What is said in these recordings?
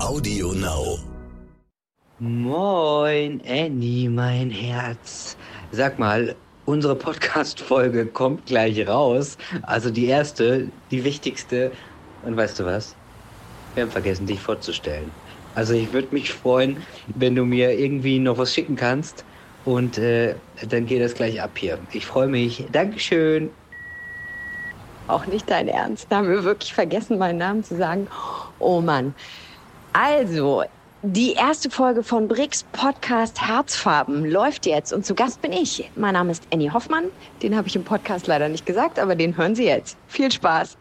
Audio Now. Moin, Annie, mein Herz. Sag mal, unsere Podcast-Folge kommt gleich raus. Also die erste, die wichtigste. Und weißt du was? Wir haben vergessen, dich vorzustellen. Also ich würde mich freuen, wenn du mir irgendwie noch was schicken kannst. Und äh, dann geht das gleich ab hier. Ich freue mich. Dankeschön. Auch nicht dein Ernst. Da haben wir wirklich vergessen, meinen Namen zu sagen. Oh Mann. Also, die erste Folge von Bricks Podcast Herzfarben läuft jetzt und zu Gast bin ich. Mein Name ist Annie Hoffmann. Den habe ich im Podcast leider nicht gesagt, aber den hören Sie jetzt. Viel Spaß.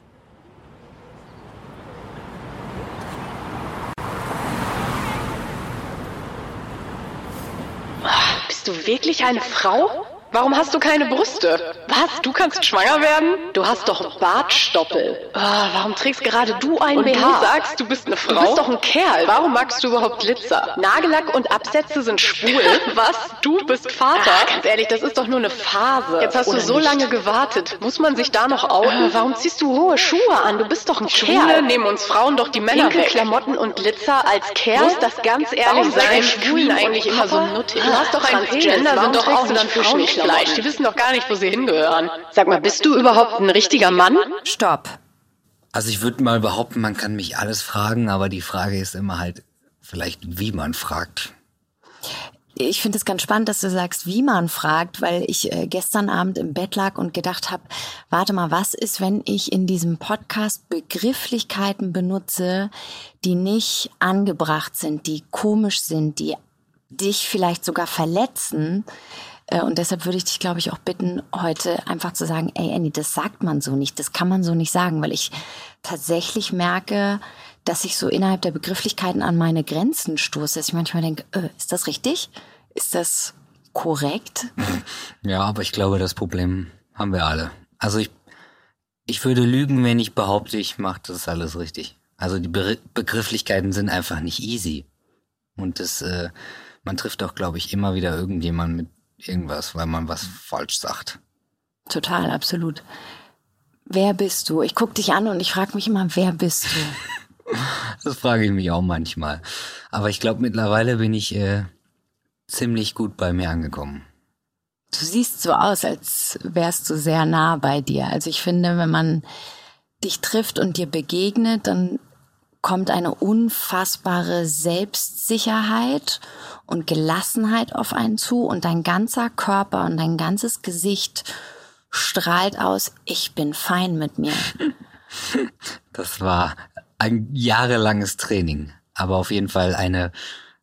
Bist du wirklich eine Frau? Warum hast du keine Brüste? Was? Du kannst schwanger werden? Du hast doch Bartstoppel. Oh, warum trägst gerade du einen Und BH? du sagst, du bist eine Frau? Du bist doch ein Kerl. Warum magst du überhaupt Glitzer? Nagellack und Absätze sind schwul. Was? Du bist Vater? Ach, ganz ehrlich, das ist doch nur eine Phase. Jetzt hast du Oder so nicht? lange gewartet. Muss man sich da noch outen? Äh, warum ziehst du hohe Schuhe an? Du bist doch ein Schwule Kerl. nehmen uns Frauen doch die Männer Pinke weg. Klamotten und Glitzer als Kerl? Muss das ganz ehrlich Warum sein? Schwulen eigentlich immer so nuttig? Du hast doch ein Transgender sind doch auch trägst du nicht Frauenklamotten? Die wissen doch gar nicht, wo sie hingehören. Sag mal, bist du überhaupt ein richtiger Mann? Stopp. Also ich würde mal behaupten, man kann mich alles fragen, aber die Frage ist immer halt vielleicht, wie man fragt. Ich finde es ganz spannend, dass du sagst, wie man fragt, weil ich äh, gestern Abend im Bett lag und gedacht habe, warte mal, was ist, wenn ich in diesem Podcast Begrifflichkeiten benutze, die nicht angebracht sind, die komisch sind, die dich vielleicht sogar verletzen? Äh, Und deshalb würde ich dich, glaube ich, auch bitten, heute einfach zu sagen, ey Andy, das sagt man so nicht, das kann man so nicht sagen, weil ich tatsächlich merke, dass ich so innerhalb der Begrifflichkeiten an meine Grenzen stoße, dass ich manchmal denke, äh, ist das richtig? Ist das korrekt? Ja, aber ich glaube, das Problem haben wir alle. Also ich, ich würde lügen, wenn ich behaupte, ich mache das alles richtig. Also die Be Begrifflichkeiten sind einfach nicht easy. Und das, äh, man trifft auch, glaube ich, immer wieder irgendjemand mit irgendwas, weil man was falsch sagt. Total, absolut. Wer bist du? Ich guck dich an und ich frage mich immer, wer bist du? Das frage ich mich auch manchmal. Aber ich glaube, mittlerweile bin ich äh, ziemlich gut bei mir angekommen. Du siehst so aus, als wärst du sehr nah bei dir. Also ich finde, wenn man dich trifft und dir begegnet, dann kommt eine unfassbare Selbstsicherheit und Gelassenheit auf einen zu und dein ganzer Körper und dein ganzes Gesicht strahlt aus, ich bin fein mit mir. Das war ein jahrelanges Training, aber auf jeden Fall eine,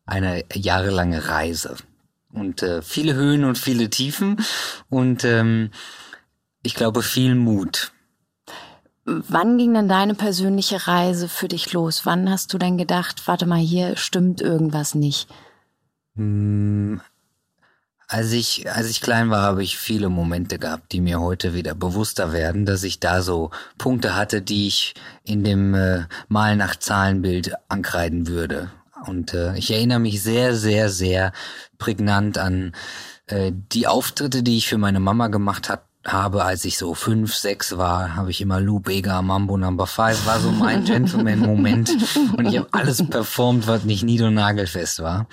eine jahrelange Reise. Und äh, viele Höhen und viele Tiefen und ähm, ich glaube viel Mut. Wann ging denn deine persönliche Reise für dich los? Wann hast du denn gedacht, warte mal, hier stimmt irgendwas nicht? Hm, Als ich, als ich klein war, habe ich viele Momente gehabt, die mir heute wieder bewusster werden, dass ich da so Punkte hatte, die ich in dem äh, Mal nach Zahlenbild ankreiden würde. Und äh, ich erinnere mich sehr, sehr, sehr prägnant an äh, die Auftritte, die ich für meine Mama gemacht hat, habe, als ich so fünf, sechs war, habe ich immer Lou Bega, Mambo Number Five, war so mein Gentleman-Moment. Und ich habe alles performt, was nicht nied- und nagelfest war.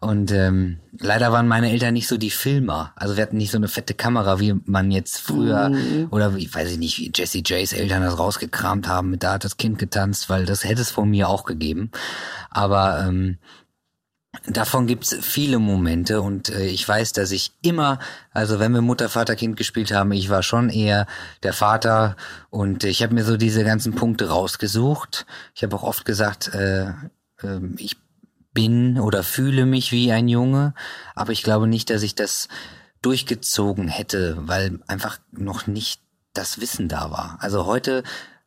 Und ähm, leider waren meine Eltern nicht so die Filmer. Also wir hatten nicht so eine fette Kamera, wie man jetzt früher, oder wie, weiß ich nicht, wie Jesse Jays Eltern das rausgekramt haben, mit da hat das Kind getanzt, weil das hätte es von mir auch gegeben. Aber ähm, Davon gibt's viele Momente und äh, ich weiß, dass ich immer, also wenn wir Mutter, Vater, Kind gespielt haben, ich war schon eher der Vater und ich habe mir so diese ganzen Punkte rausgesucht. Ich habe auch oft gesagt, äh, äh, ich bin oder fühle mich wie ein Junge, aber ich glaube nicht, dass ich das durchgezogen hätte, weil einfach noch nicht das Wissen da war. Also heute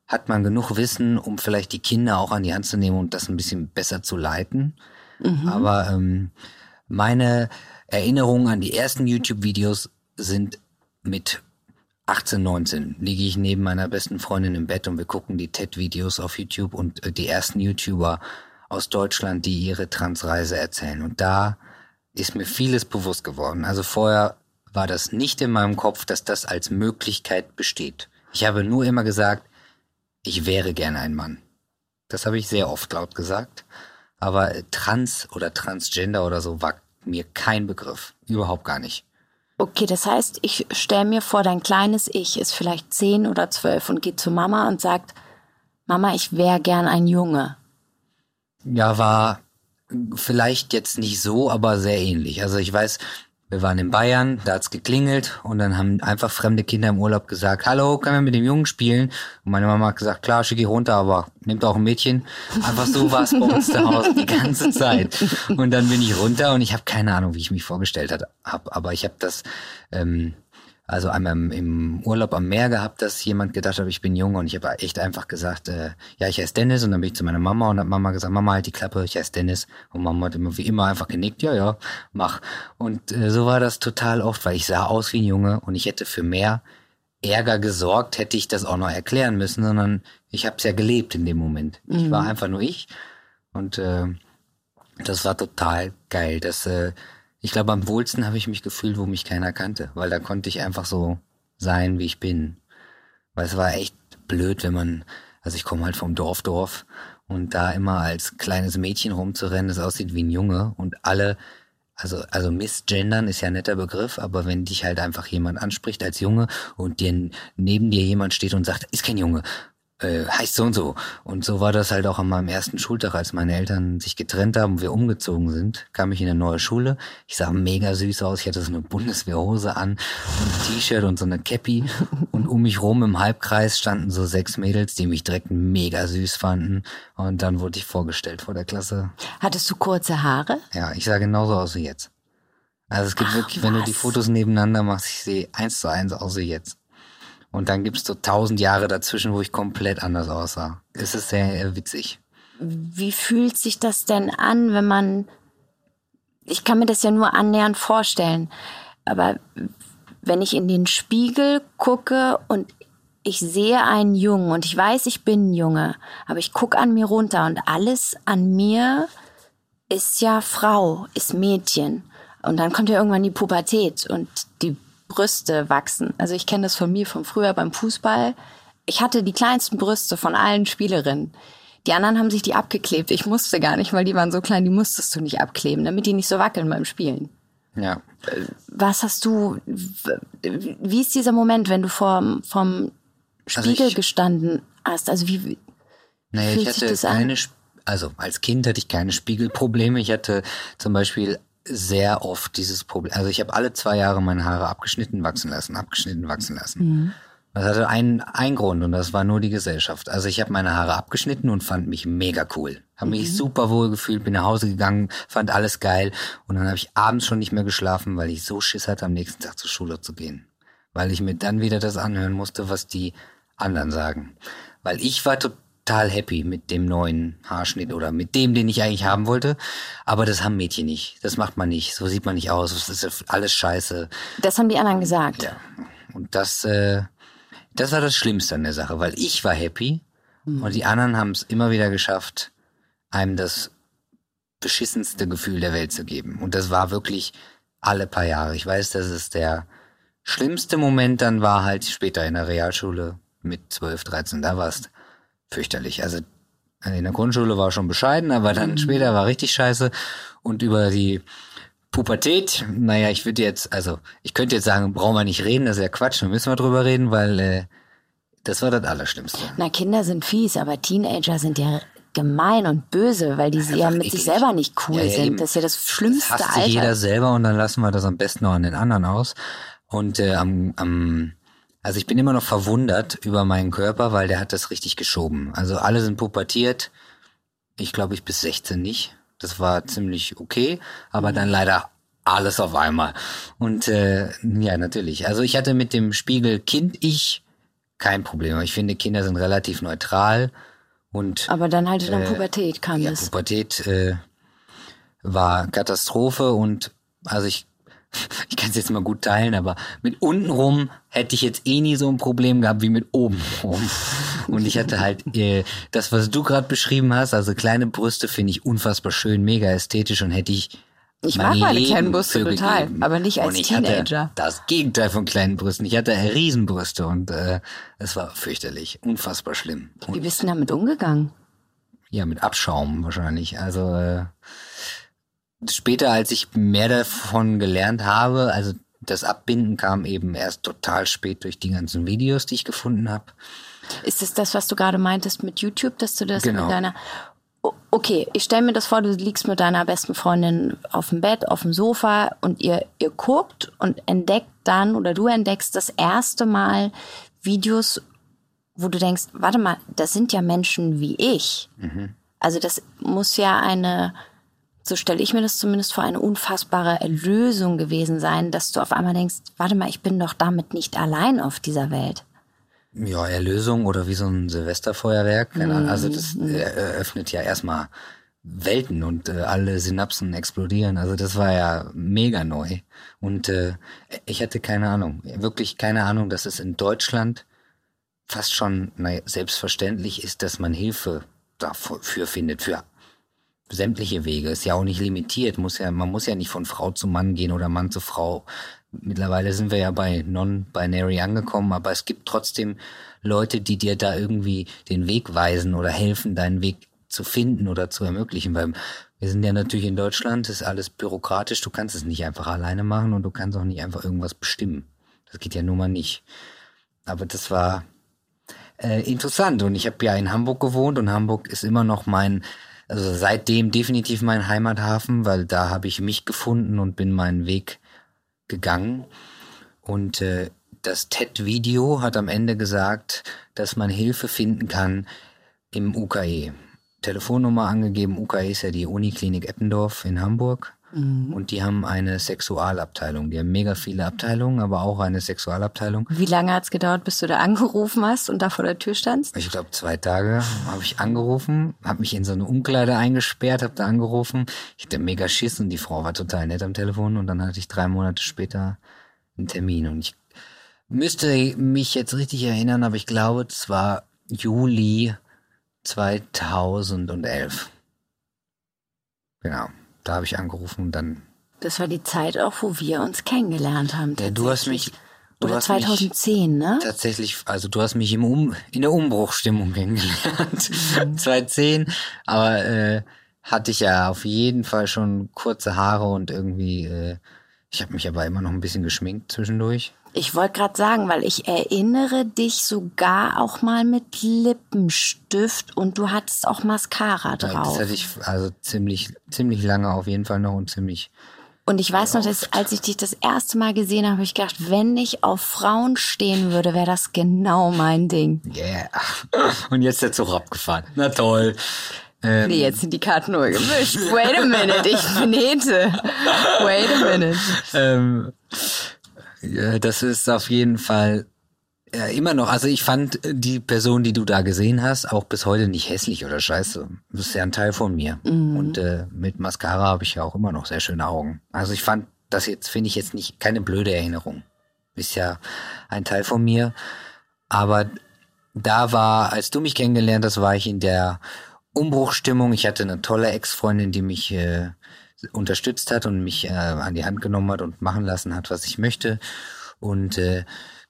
hat man genug Wissen, um vielleicht die Kinder auch an die Hand zu nehmen und das ein bisschen besser zu leiten. Aber ähm, meine Erinnerungen an die ersten YouTube-Videos sind mit 18, 19 liege ich neben meiner besten Freundin im Bett und wir gucken die TED-Videos auf YouTube und äh, die ersten YouTuber aus Deutschland, die ihre Transreise erzählen. Und da ist mir vieles bewusst geworden. Also vorher war das nicht in meinem Kopf, dass das als Möglichkeit besteht. Ich habe nur immer gesagt, ich wäre gerne ein Mann. Das habe ich sehr oft laut gesagt. Aber trans oder transgender oder so war mir kein Begriff. Überhaupt gar nicht. Okay, das heißt, ich stelle mir vor, dein kleines Ich ist vielleicht zehn oder zwölf und geht zu Mama und sagt, Mama, ich wäre gern ein Junge. Ja, war vielleicht jetzt nicht so, aber sehr ähnlich. Also ich weiß, wir waren in Bayern, da hat's geklingelt und dann haben einfach fremde Kinder im Urlaub gesagt, hallo, können wir mit dem Jungen spielen? Und meine Mama hat gesagt, klar, schick ich runter, aber nimmt auch ein Mädchen. Einfach so war es bei uns zu Hause die ganze Zeit. Und dann bin ich runter und ich habe keine Ahnung, wie ich mich vorgestellt habe, aber ich habe das ähm, also einmal im Urlaub am Meer gehabt, dass jemand gedacht hat, ich bin jung und ich habe echt einfach gesagt, äh, ja, ich heiße Dennis und dann bin ich zu meiner Mama und hat Mama gesagt, Mama halt die Klappe, ich heiße Dennis und Mama hat immer wie immer einfach genickt, ja, ja, mach. Und äh, so war das total oft, weil ich sah aus wie ein Junge und ich hätte für mehr Ärger gesorgt, hätte ich das auch noch erklären müssen, sondern ich habe es ja gelebt in dem Moment. Mhm. Ich war einfach nur ich und äh, das war total geil, dass äh, ich glaube, am wohlsten habe ich mich gefühlt, wo mich keiner kannte, weil da konnte ich einfach so sein, wie ich bin. Weil es war echt blöd, wenn man, also ich komme halt vom Dorf, Dorf und da immer als kleines Mädchen rumzurennen, das aussieht wie ein Junge und alle, also, also misgendern ist ja ein netter Begriff, aber wenn dich halt einfach jemand anspricht als Junge und dir neben dir jemand steht und sagt, ist kein Junge, äh, heißt so und so. Und so war das halt auch an meinem ersten Schultag, als meine Eltern sich getrennt haben und wir umgezogen sind, kam ich in eine neue Schule. Ich sah mega süß aus. Ich hatte so eine Bundeswehrhose an, ein T-Shirt und so eine Cappy. Und um mich rum im Halbkreis standen so sechs Mädels, die mich direkt mega süß fanden. Und dann wurde ich vorgestellt vor der Klasse. Hattest du kurze Haare? Ja, ich sah genauso aus wie jetzt. Also es gibt Ach, wirklich, wenn du die Fotos nebeneinander machst, ich sehe eins zu eins aus wie jetzt. Und dann gibt's so tausend Jahre dazwischen, wo ich komplett anders aussah. Es ist sehr witzig. Wie fühlt sich das denn an, wenn man, ich kann mir das ja nur annähernd vorstellen, aber wenn ich in den Spiegel gucke und ich sehe einen Jungen und ich weiß, ich bin ein Junge, aber ich gucke an mir runter und alles an mir ist ja Frau, ist Mädchen. Und dann kommt ja irgendwann die Pubertät und die Brüste wachsen. Also ich kenne das von mir von früher beim Fußball. Ich hatte die kleinsten Brüste von allen Spielerinnen. Die anderen haben sich die abgeklebt. Ich musste gar nicht, weil die waren so klein, die musstest du nicht abkleben, damit die nicht so wackeln beim Spielen. Ja. Was hast du, wie ist dieser Moment, wenn du vor, vom Spiegel also ich, gestanden hast? Also wie, naja, ich hatte keine, also als Kind hatte ich keine Spiegelprobleme. Ich hatte zum Beispiel sehr oft dieses Problem. Also ich habe alle zwei Jahre meine Haare abgeschnitten, wachsen lassen, abgeschnitten, wachsen lassen. Mhm. Das hatte einen, einen Grund und das war nur die Gesellschaft. Also ich habe meine Haare abgeschnitten und fand mich mega cool. Habe mich mhm. super wohl gefühlt, bin nach Hause gegangen, fand alles geil und dann habe ich abends schon nicht mehr geschlafen, weil ich so Schiss hatte, am nächsten Tag zur Schule zu gehen. Weil ich mir dann wieder das anhören musste, was die anderen sagen. Weil ich war total total happy mit dem neuen Haarschnitt oder mit dem, den ich eigentlich haben wollte. Aber das haben Mädchen nicht. Das macht man nicht. So sieht man nicht aus. Das ist alles scheiße. Das haben die anderen gesagt. Ja. Und das, äh, das war das Schlimmste an der Sache, weil ich war happy mhm. und die anderen haben es immer wieder geschafft, einem das beschissenste Gefühl der Welt zu geben. Und das war wirklich alle paar Jahre. Ich weiß, dass es der schlimmste Moment dann war halt später in der Realschule mit 12, 13. Da warst fürchterlich. Also in der Grundschule war schon bescheiden, aber dann mhm. später war richtig scheiße. Und über die Pubertät, naja, ich würde jetzt, also ich könnte jetzt sagen, brauchen wir nicht reden, das ist ja Quatsch, wir müssen wir drüber reden, weil äh, das war das Allerschlimmste. Na, Kinder sind fies, aber Teenager sind ja gemein und böse, weil die ja mit eklig. sich selber nicht cool ja, ja, sind. Eben. Das ist ja das schlimmste das hasst Alter. jeder selber und dann lassen wir das am besten noch an den anderen aus. Und äh, am, am also ich bin immer noch verwundert über meinen Körper, weil der hat das richtig geschoben. Also alle sind pubertiert. Ich glaube, ich bis 16 nicht. Das war ziemlich okay, aber dann leider alles auf einmal. Und äh, ja, natürlich. Also ich hatte mit dem Spiegel Kind-Ich kein Problem. Ich finde, Kinder sind relativ neutral. Und, aber dann halt der äh, Pubertät kam ja, es. Pubertät äh, war Katastrophe und also ich ich kann es jetzt mal gut teilen, aber mit unten rum hätte ich jetzt eh nie so ein Problem gehabt wie mit oben rum. Und ich hatte halt äh, das, was du gerade beschrieben hast, also kleine Brüste finde ich unfassbar schön, mega ästhetisch und hätte ich ich mag meine kleinen Brüste total, gegeben. aber nicht als und ich Teenager. Hatte das Gegenteil von kleinen Brüsten. Ich hatte Riesenbrüste und äh, es war fürchterlich, unfassbar schlimm. Und Wie bist du damit umgegangen? ja, mit Abschaum wahrscheinlich. Also äh, später, als ich mehr davon gelernt habe, also das Abbinden kam eben erst total spät durch die ganzen Videos, die ich gefunden habe. Ist es das, was du gerade meintest mit YouTube, dass du das Genau. mit deiner Okay, ich stelle mir das vor, du liegst mit deiner besten Freundin auf dem Bett, auf dem Sofa und ihr, ihr guckt und entdeckt dann oder du entdeckst das erste Mal Videos, wo du denkst, warte mal, das sind ja Menschen wie ich. Also das muss ja eine, so stelle ich mir das zumindest vor, eine unfassbare Erlösung gewesen sein, dass du auf einmal denkst, warte mal, ich bin doch damit nicht allein auf dieser Welt. Ja, Erlösung oder wie so ein Silvesterfeuerwerk. Ahnung. Also das äh, eröffnet ja erstmal Welten und äh, alle Synapsen explodieren. Also das war ja mega neu. Und äh, ich hatte keine Ahnung, wirklich keine Ahnung, dass es in Deutschland fast schon naja, selbstverständlich ist, dass man Hilfe dafür findet, für sämtliche Wege. Ist ja auch nicht limitiert. Muss ja, man muss ja nicht von Frau zu Mann gehen oder Mann zu Frau. Mittlerweile sind wir ja bei Non-Binary angekommen, aber es gibt trotzdem Leute, die dir da irgendwie den Weg weisen oder helfen, deinen Weg zu finden oder zu ermöglichen. Weil wir sind ja natürlich in Deutschland, ist alles bürokratisch. Du kannst es nicht einfach alleine machen und du kannst auch nicht einfach irgendwas bestimmen. Das geht ja nun mal nicht. Aber das war äh, interessant und ich habe ja in Hamburg gewohnt und Hamburg ist immer noch mein, also seitdem definitiv mein Heimathafen, weil da habe ich mich gefunden und bin meinen Weg gegangen. Und äh, das TED-Video hat am Ende gesagt, dass man Hilfe finden kann im UKE. Telefonnummer angegeben, UKE ist ja die Uniklinik Eppendorf in Hamburg. Und die haben eine Sexualabteilung. Die haben mega viele Abteilungen, aber auch eine Sexualabteilung. Wie lange hat's gedauert, bis du da angerufen hast und da vor der Tür standst? Ich glaube, zwei Tage habe ich angerufen, habe mich in so eine Umkleide eingesperrt, habe da angerufen. Ich hatte mega Schiss und die Frau war total nett am Telefon und dann hatte ich drei Monate später einen Termin und ich müsste mich jetzt richtig erinnern, aber ich glaube, es war Juli 2011. Genau, da habe ich angerufen und dann Das war die Zeit auch, wo wir uns kennengelernt haben. Ja, du hast mich- du Oder hast mich- 2010, ne? tatsächlich, also du hast mich im um, in der Umbruchstimmung kennengelernt, 2010, aber äh, hatte ich ja auf jeden Fall schon kurze Haare und irgendwie, äh, ich habe mich aber immer noch ein bisschen geschminkt zwischendurch. Ich wollte gerade sagen, weil ich erinnere dich sogar auch mal mit Lippenstift und du hattest auch Mascara Ja, drauf. Das hatte ich also ziemlich, ziemlich lange auf jeden Fall noch und ziemlich. Und ich weiß noch, dass als ich dich das erste Mal gesehen habe, habe ich gedacht, wenn ich auf Frauen stehen würde, wäre das genau mein Ding. Yeah. Und jetzt der Zug abgefahren. Na toll. Ähm, Nee, jetzt sind die Karten neu gemischt. Wait a minute, ich bin Hete. Wait a minute. Ähm, ja, das ist auf jeden Fall ja, immer noch. Also ich fand die Person, die du da gesehen hast, auch bis heute nicht hässlich oder scheiße. Das ist ja ein Teil von mir. Und äh, mit Mascara habe ich ja auch immer noch sehr schöne Augen. Also ich fand das jetzt, finde ich jetzt nicht keine blöde Erinnerung. Ist ja ein Teil von mir. Aber da war, als du mich kennengelernt hast, war ich in der Umbruchstimmung. Ich hatte eine tolle Ex-Freundin, die mich äh, unterstützt hat und mich äh, an die Hand genommen hat und machen lassen hat, was ich möchte. Und äh,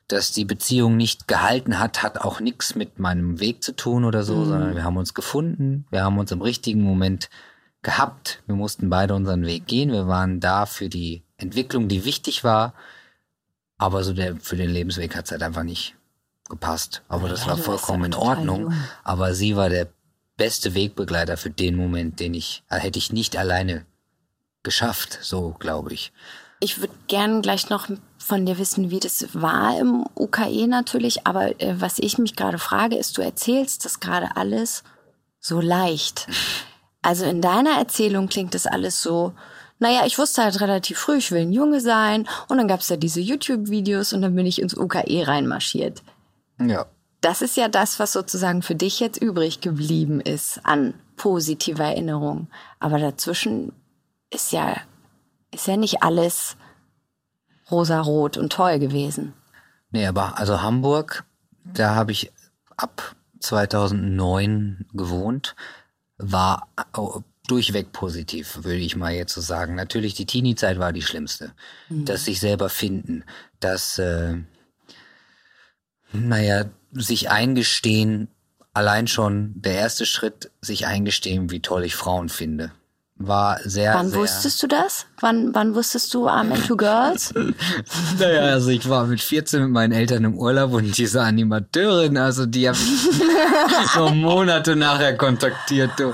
dass die Beziehung nicht gehalten hat, hat auch nichts mit meinem Weg zu tun oder so, sondern wir haben uns gefunden, wir haben uns im richtigen Moment gehabt. Wir mussten beide unseren Weg gehen. Wir waren da für die Entwicklung, die wichtig war. Aber so der, für den Lebensweg hat es halt einfach nicht gepasst. Aber das Ja, war vollkommen in Ordnung. Aber sie war der beste Wegbegleiter für den Moment, den ich, äh, hätte ich nicht alleine geschafft, so glaube ich. Ich würde gern gleich noch von dir wissen, wie das war im UKE natürlich. Aber äh, was ich mich gerade frage, ist, du erzählst das gerade alles so leicht. Also in deiner Erzählung klingt das alles so, naja, ich wusste halt relativ früh, ich will ein Junge sein. Und dann gab es ja diese YouTube-Videos und dann bin ich ins UKE reinmarschiert. Ja. Das ist ja das, was sozusagen für dich jetzt übrig geblieben ist an positiver Erinnerung. Aber dazwischen ist ja, ist ja nicht alles rosarot und toll gewesen. Nee, aber also Hamburg, da habe ich ab 2009 gewohnt, war au- durchweg positiv, würde ich mal jetzt so sagen. Natürlich, die Teenie-Zeit war die schlimmste. Das sich selber finden, das, äh, naja, sich eingestehen, allein schon der erste Schritt, sich eingestehen, wie toll ich Frauen finde. War sehr, Wann sehr, wusstest du das? Wann, wann wusstest du I'm into girls? Naja, also ich war mit 14 mit meinen Eltern im Urlaub und diese Animateurin, also die habe ich so Monate nachher kontaktiert. Du.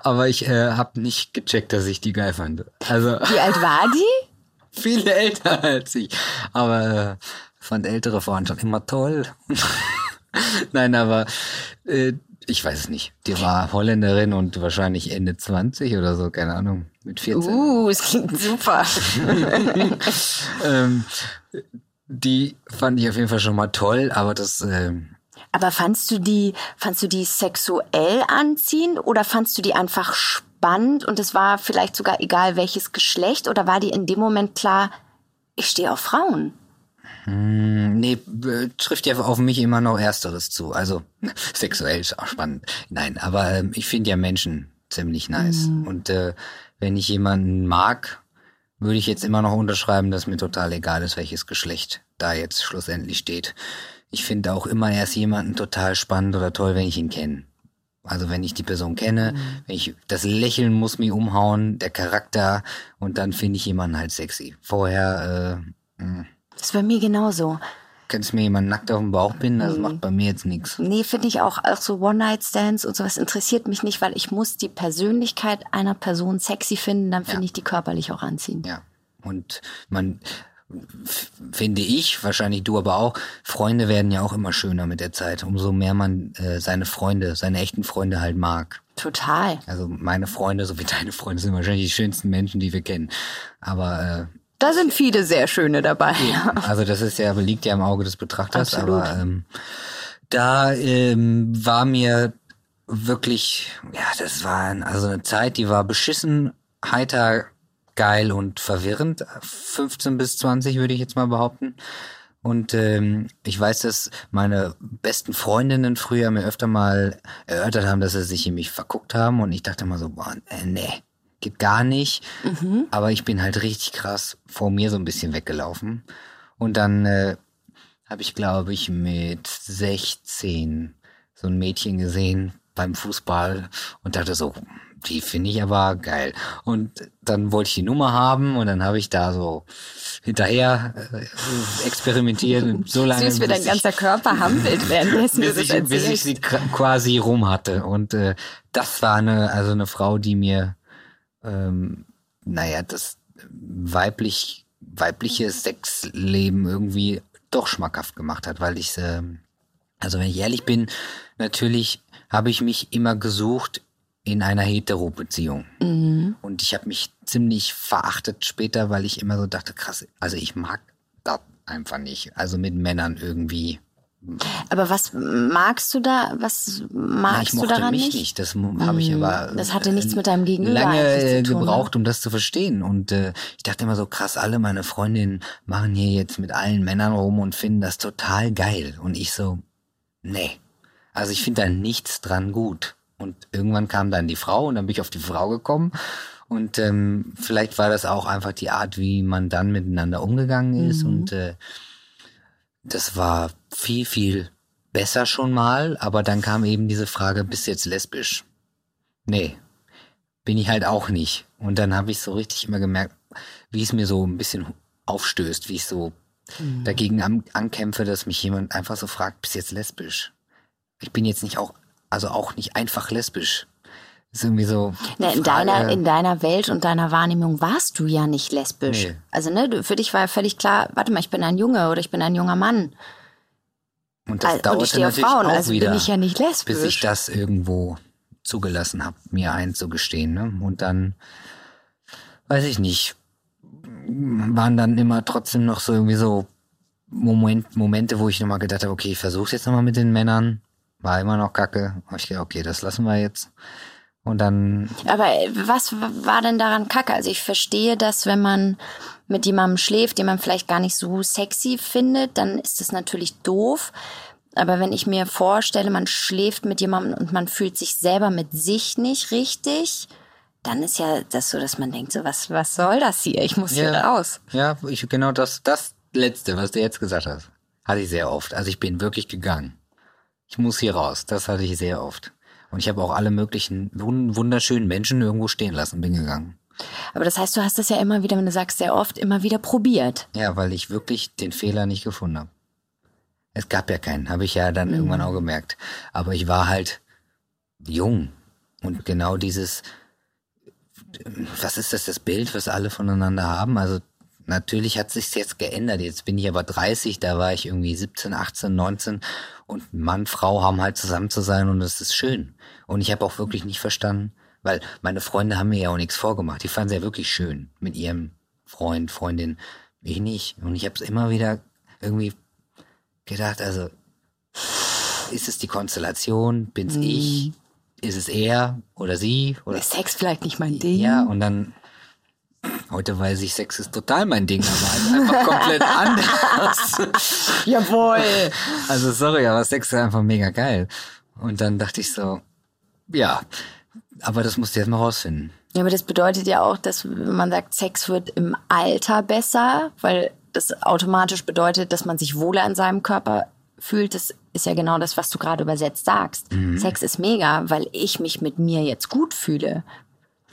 Aber ich äh, habe nicht gecheckt, dass ich die geil fand. Also Wie alt war die? viel älter als ich. Aber äh, fand ältere Frauen schon immer toll. Nein, aber äh, ich weiß es nicht. Die war Holländerin und wahrscheinlich Ende 20 oder so, keine Ahnung, mit 14. Uh, es klingt super. Ähm, die fand ich auf jeden Fall schon mal toll, aber das ähm, Aber fandst du die, fandst du die sexuell anziehend oder fandst du die einfach spannend und es war vielleicht sogar egal welches Geschlecht oder war dir in dem Moment klar, ich stehe auf Frauen? Nee, äh, trifft ja auf mich immer noch Ersteres zu. Also sexuell ist auch spannend. Nein, aber ähm, ich finde ja Menschen ziemlich nice. Und äh, wenn ich jemanden mag, würde ich jetzt immer noch unterschreiben, dass mir total egal ist, welches Geschlecht da jetzt schlussendlich steht. Ich finde auch immer erst jemanden total spannend oder toll, wenn ich ihn kenne. Also wenn ich die Person kenne, wenn ich das Lächeln muss mich umhauen, der Charakter und dann finde ich jemanden halt sexy. Vorher äh, mh. Das ist bei mir genauso. Könntest mir jemand nackt auf den Bauch binden, das macht bei mir jetzt nichts. Nee, finde ich auch, auch so One-Night-Stands und sowas interessiert mich nicht, weil ich muss die Persönlichkeit einer Person sexy finden, dann finde Ja. ich die körperlich auch anziehend. Ja. Und man, finde ich, wahrscheinlich du aber auch, Freunde werden ja auch immer schöner mit der Zeit. Umso mehr man äh, seine Freunde, seine echten Freunde halt mag. Total. Also meine Freunde, so wie deine Freunde, sind wahrscheinlich die schönsten Menschen, die wir kennen. Aber Da sind viele sehr schöne dabei. äh, also das ist ja, liegt ja im Auge des Betrachters. Absolut. Aber ähm, da ähm, war mir wirklich, ja, das war also eine Zeit, die war beschissen, heiter, geil und verwirrend. 15 bis 20 würde ich jetzt mal behaupten. Und ähm, ich weiß, dass meine besten Freundinnen früher mir öfter mal erörtert haben, dass sie sich in mich verguckt haben. Und ich dachte mal so, boah, äh, nee, geht gar nicht. Aber ich bin halt richtig krass vor mir so ein bisschen weggelaufen. Und dann äh, habe ich, glaube ich, mit 16 so ein Mädchen gesehen beim Fußball und dachte so, die finde ich aber geil. Und dann wollte ich die Nummer haben und dann habe ich da so hinterher äh, experimentiert. und so lange, Süß, wie dein ganzer Körper hampelt, währenddessen bis ich, bis ich sie quasi rum hatte. Und äh, das war eine, also eine Frau, die mir, ähm, naja, das weiblich, weibliche Sexleben irgendwie doch schmackhaft gemacht hat, weil ich, ähm, also wenn ich ehrlich bin, natürlich habe ich mich immer gesucht in einer Hetero-Beziehung. Und ich habe mich ziemlich verachtet später, weil ich immer so dachte, krass, also ich mag das einfach nicht. Also mit Männern irgendwie Aber was magst du da? Was magst ich du daran mich nicht? Das habe ich aber. Das hatte äh, nichts mit deinem Gegenüber Lange äh, tun, ne? gebraucht, um das zu verstehen. Und äh, ich dachte immer so krass, alle meine Freundinnen machen hier jetzt mit allen Männern rum und finden das total geil. Und ich so, nee. Also ich finde da nichts dran gut. Und irgendwann kam dann die Frau und dann bin ich auf die Frau gekommen. Und ähm, vielleicht war das auch einfach die Art, wie man dann miteinander umgegangen ist. Und äh, das war viel, viel besser schon mal, aber dann kam eben diese Frage, bist du jetzt lesbisch? Nee, bin ich halt auch nicht. Und dann habe ich so richtig immer gemerkt, wie es mir so ein bisschen aufstößt, wie ich so dagegen an, ankämpfe, dass mich jemand einfach so fragt, bist du jetzt lesbisch? Ich bin jetzt nicht auch, also auch nicht einfach lesbisch. ist irgendwie so. Na, in, Frage- deiner, in deiner Welt und deiner Wahrnehmung warst du ja nicht lesbisch. Nee. Also, ne, für dich war ja völlig klar, warte mal, ich bin ein Junge oder ich bin ein junger Mann. Und das Al- dauerte und ich stehe auf natürlich Frauen, auch also wieder. bin ich ja nicht lesbisch. bis ich das irgendwo zugelassen habe, mir einzugestehen. Ne? Und dann, weiß ich nicht, waren dann immer trotzdem noch so irgendwie so Moment, Momente, wo ich nochmal gedacht habe, okay, ich versuch's jetzt nochmal mit den Männern. War immer noch kacke. Hab ich gedacht, okay, das lassen wir jetzt. Und dann, Aber was war denn daran kacke? Also ich verstehe, dass wenn man mit jemandem schläft, den man vielleicht gar nicht so sexy findet, dann ist das natürlich doof. Aber wenn ich mir vorstelle, man schläft mit jemandem und man fühlt sich selber mit sich nicht richtig, dann ist ja das so, dass man denkt, so was, was soll das hier? Ich muss hier Ja. raus. ja, ich, genau das, das Letzte, was du jetzt gesagt hast, hatte ich sehr oft. Also ich bin wirklich gegangen. ich muss hier raus. Das hatte ich sehr oft. Und ich habe auch alle möglichen wunderschönen Menschen irgendwo stehen lassen, bin gegangen. Aber das heißt, du hast es ja immer wieder, wenn du sagst, sehr oft, immer wieder probiert. Ja, weil ich wirklich den Fehler nicht gefunden habe. Es gab ja keinen, habe ich ja dann mhm. irgendwann auch gemerkt. Aber ich war halt jung. Und genau dieses, was ist das, das Bild, was alle voneinander haben? Also natürlich hat sich jetzt geändert. Jetzt bin ich aber 30, da war ich irgendwie 17, 18, 19 und Mann, Frau haben halt zusammen zu sein und es ist schön. Und ich habe auch wirklich nicht verstanden, weil meine Freunde haben mir ja auch nichts vorgemacht. Die fanden es ja wirklich schön mit ihrem Freund, Freundin. Ich nicht. Und ich habe es immer wieder irgendwie gedacht, also ist es die Konstellation? Bin's mhm. ich? Ist es er oder sie? Oder ist Sex vielleicht nicht mein Ding? Ja, und dann Heute weiß ich, Sex ist total mein Ding, aber ist einfach komplett anders. Jawohl. Also sorry, aber Sex ist einfach mega geil. Und dann dachte ich so, ja, aber das musst du jetzt mal rausfinden. Ja, aber das bedeutet ja auch, dass man sagt, Sex wird im Alter besser, weil das automatisch bedeutet, dass man sich wohler in seinem Körper fühlt. Das ist ja genau das, was du gerade übersetzt sagst. Mhm. Sex ist mega, weil ich mich mit mir jetzt gut fühle,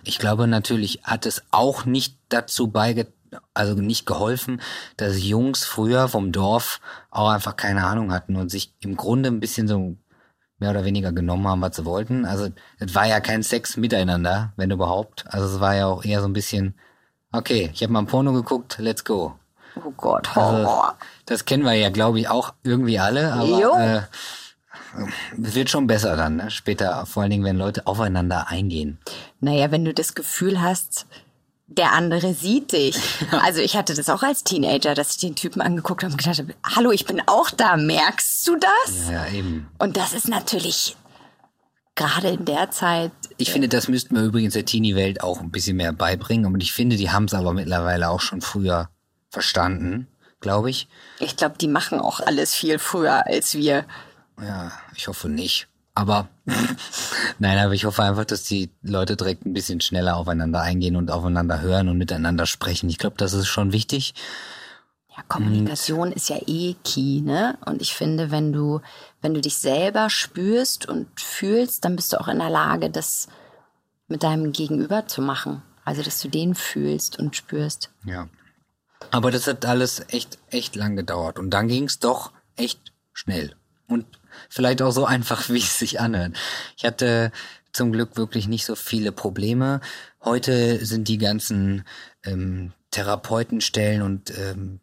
ich glaube natürlich hat es auch nicht dazu beigetragen, also nicht geholfen, dass Jungs früher vom Dorf auch einfach keine Ahnung hatten und sich im Grunde ein bisschen so mehr oder weniger genommen haben, was sie wollten. Also es war ja kein Sex miteinander, wenn überhaupt. Also es war ja auch eher so ein bisschen, okay, ich habe mal ein Porno geguckt, let's go. Oh Gott, Horror. Also, das kennen wir ja, glaube ich, auch irgendwie alle, aber äh, es wird schon besser dann, ne? später, vor allen Dingen, wenn Leute aufeinander eingehen. Naja, wenn du das Gefühl hast, der andere sieht dich. Also ich hatte das auch als Teenager, dass ich den Typen angeguckt habe und gedacht habe, hallo, ich bin auch da, merkst du das? Ja, eben. Und das ist natürlich gerade in der Zeit. Ich finde, das müssten wir übrigens der Teenie-Welt auch ein bisschen mehr beibringen. Und ich finde, die haben es aber mittlerweile auch schon früher verstanden, glaube ich. Ich glaube, die machen auch alles viel früher als wir. Ja, ich hoffe nicht. Aber nein, aber ich hoffe einfach, dass die Leute direkt ein bisschen schneller aufeinander eingehen und aufeinander hören und miteinander sprechen. Ich glaube, das ist schon wichtig. Ja, Kommunikation und ist ja eh key, ne? Und ich finde, wenn du, wenn du dich selber spürst und fühlst, dann bist du auch in der Lage, das mit deinem Gegenüber zu machen. Also, dass du den fühlst und spürst. Ja. Aber das hat alles echt, echt lang gedauert. Und dann ging es doch echt schnell. Und vielleicht auch so einfach, wie es sich anhört. Ich hatte zum Glück wirklich nicht so viele Probleme. Heute sind die ganzen ähm, Therapeutenstellen und ähm,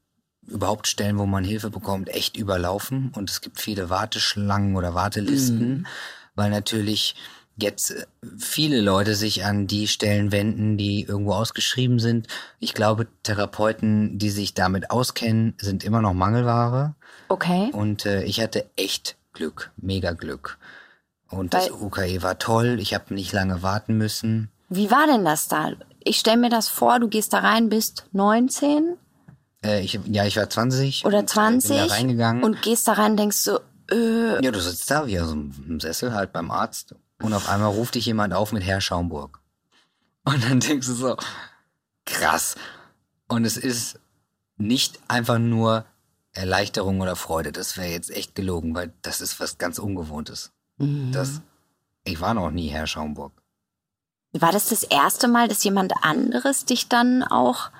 überhaupt Stellen, wo man Hilfe bekommt, echt überlaufen. Und es gibt viele Warteschlangen oder Wartelisten, mhm. weil natürlich jetzt äh, viele Leute sich an die Stellen wenden, die irgendwo ausgeschrieben sind. Ich glaube, Therapeuten, die sich damit auskennen, sind immer noch Mangelware. Okay. Und äh, ich hatte echt Glück, mega Glück. Und Weil, das UKE war toll, ich habe nicht lange warten müssen. Wie war denn das da? Ich stelle mir das vor, du gehst da rein, bist 19? Äh, ich, ja, ich war 20. Oder 20? Und, äh, bin da reingegangen. Und gehst da rein, denkst so, äh. Ja, du sitzt da wie so im Sessel halt beim Arzt. Und auf einmal ruft dich jemand auf mit Herr Schaumburg. Und dann denkst du so, krass. Und es ist nicht einfach nur Erleichterung oder Freude. Das wäre jetzt echt gelogen, weil das ist was ganz Ungewohntes. Mhm. Das, ich war noch nie Herr Schaumburg. War das das erste Mal, dass jemand anderes dich dann auch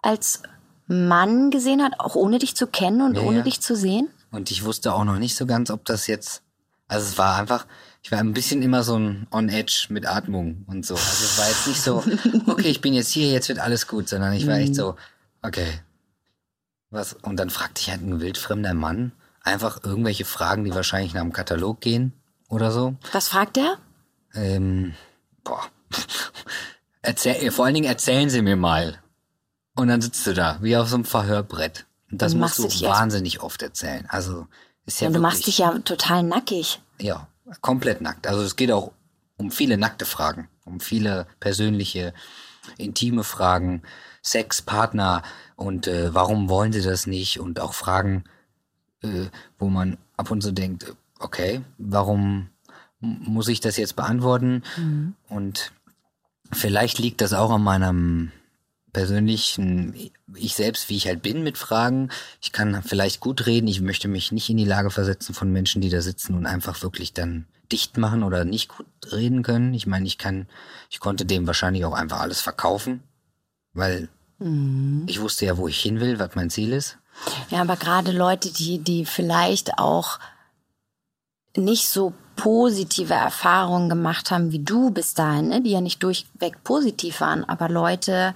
als Mann gesehen hat, auch ohne dich zu kennen und ja, ohne ja. dich zu sehen? Und ich wusste auch noch nicht so ganz, ob das jetzt, also es war einfach, ich war ein bisschen immer so ein On-Edge mit Atmung und so. Also es war jetzt nicht so, okay, ich bin jetzt hier, jetzt wird alles gut, sondern ich war echt mhm. so, okay, was? Und dann fragt dich halt ein wildfremder Mann einfach irgendwelche Fragen, die wahrscheinlich nach dem Katalog gehen oder so. Was fragt er? Ähm, boah. Erzähl, vor allen Dingen erzählen Sie mir mal. Und dann sitzt du da, wie auf so einem Verhörbrett. Und das musst du wahnsinnig oft erzählen. Also, ist ja. Und du machst dich ja total nackig. Ja, komplett nackt. Also, es geht auch um viele nackte Fragen, um viele persönliche, intime Fragen, Sex, Partner, und äh, warum wollen sie das nicht und auch Fragen, äh, wo man ab und zu denkt, okay, warum muss ich das jetzt beantworten? Mhm. Und vielleicht liegt das auch an meinem persönlich ich selbst, wie ich halt bin mit Fragen. Ich kann vielleicht gut reden. Ich möchte mich nicht in die Lage versetzen von Menschen, die da sitzen und einfach wirklich dann dicht machen oder nicht gut reden können. Ich meine, ich kann, ich konnte dem wahrscheinlich auch einfach alles verkaufen, weil mhm. ich wusste ja, wo ich hin will, was mein Ziel ist. Ja, aber gerade Leute, die, die vielleicht auch nicht so positive Erfahrungen gemacht haben wie du bis dahin, ne? die ja nicht durchweg positiv waren, aber Leute,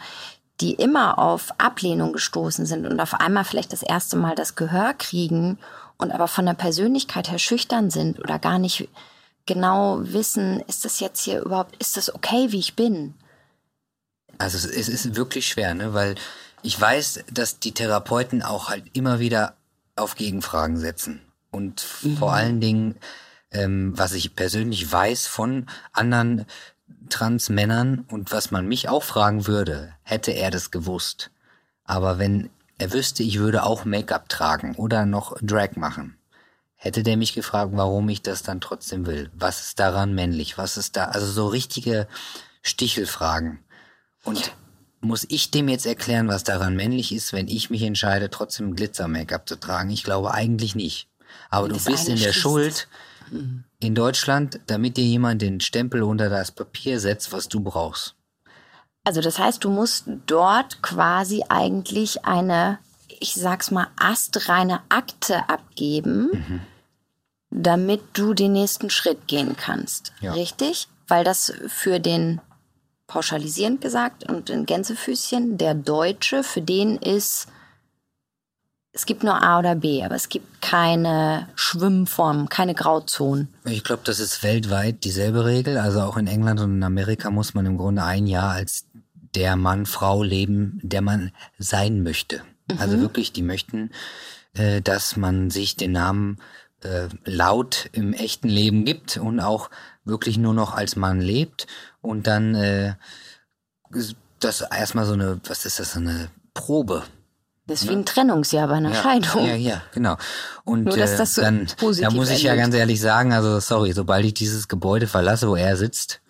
die immer auf Ablehnung gestoßen sind und auf einmal vielleicht das erste Mal das Gehör kriegen und aber von der Persönlichkeit her schüchtern sind oder gar nicht genau wissen, ist das jetzt hier überhaupt, ist das okay, wie ich bin? Also es ist wirklich schwer, ne? weil ich weiß, dass die Therapeuten auch halt immer wieder auf Gegenfragen setzen. Und mhm. vor allen Dingen, ähm, was ich persönlich weiß von anderen Transmännern und was man mich auch fragen würde, hätte er das gewusst. Aber wenn er wüsste, ich würde auch Make-up tragen oder noch Drag machen, hätte der mich gefragt, warum ich das dann trotzdem will. Was ist daran männlich? Was ist da? Also so richtige Stichelfragen. Und muss ich dem jetzt erklären, was daran männlich ist, wenn ich mich entscheide, trotzdem Glitzer-Make-up zu tragen? Ich glaube eigentlich nicht. Aber du bist in der Schuld mhm. in Deutschland, damit dir jemand den Stempel unter das Papier setzt, was du brauchst. Also das heißt, du musst dort quasi eigentlich eine, ich sag's mal, astreine Akte abgeben, mhm. Damit du den nächsten Schritt gehen kannst. Ja. Richtig? Weil das für den pauschalisierend gesagt und in Gänsefüßchen, der Deutsche, für den ist, es gibt nur A oder B, aber es gibt keine Schwimmform, keine Grauzonen. Ich glaube, das ist weltweit dieselbe Regel. Also auch in England und in Amerika muss man im Grunde ein Jahr als der Mann, Frau leben, der man sein möchte. Mhm. Also wirklich, die möchten, äh, dass man sich den Namen äh, laut im echten Leben gibt und auch wirklich nur noch als Mann lebt und dann äh, das erstmal so eine, was ist das, so eine Probe. Das ist wie ein Trennungsjahr bei einer ja, Scheidung. Ja, ja, genau. Und Nur, dass das so äh, dann, da muss ich ja ganz ehrlich sagen, also sorry, sobald ich dieses Gebäude verlasse, wo er sitzt,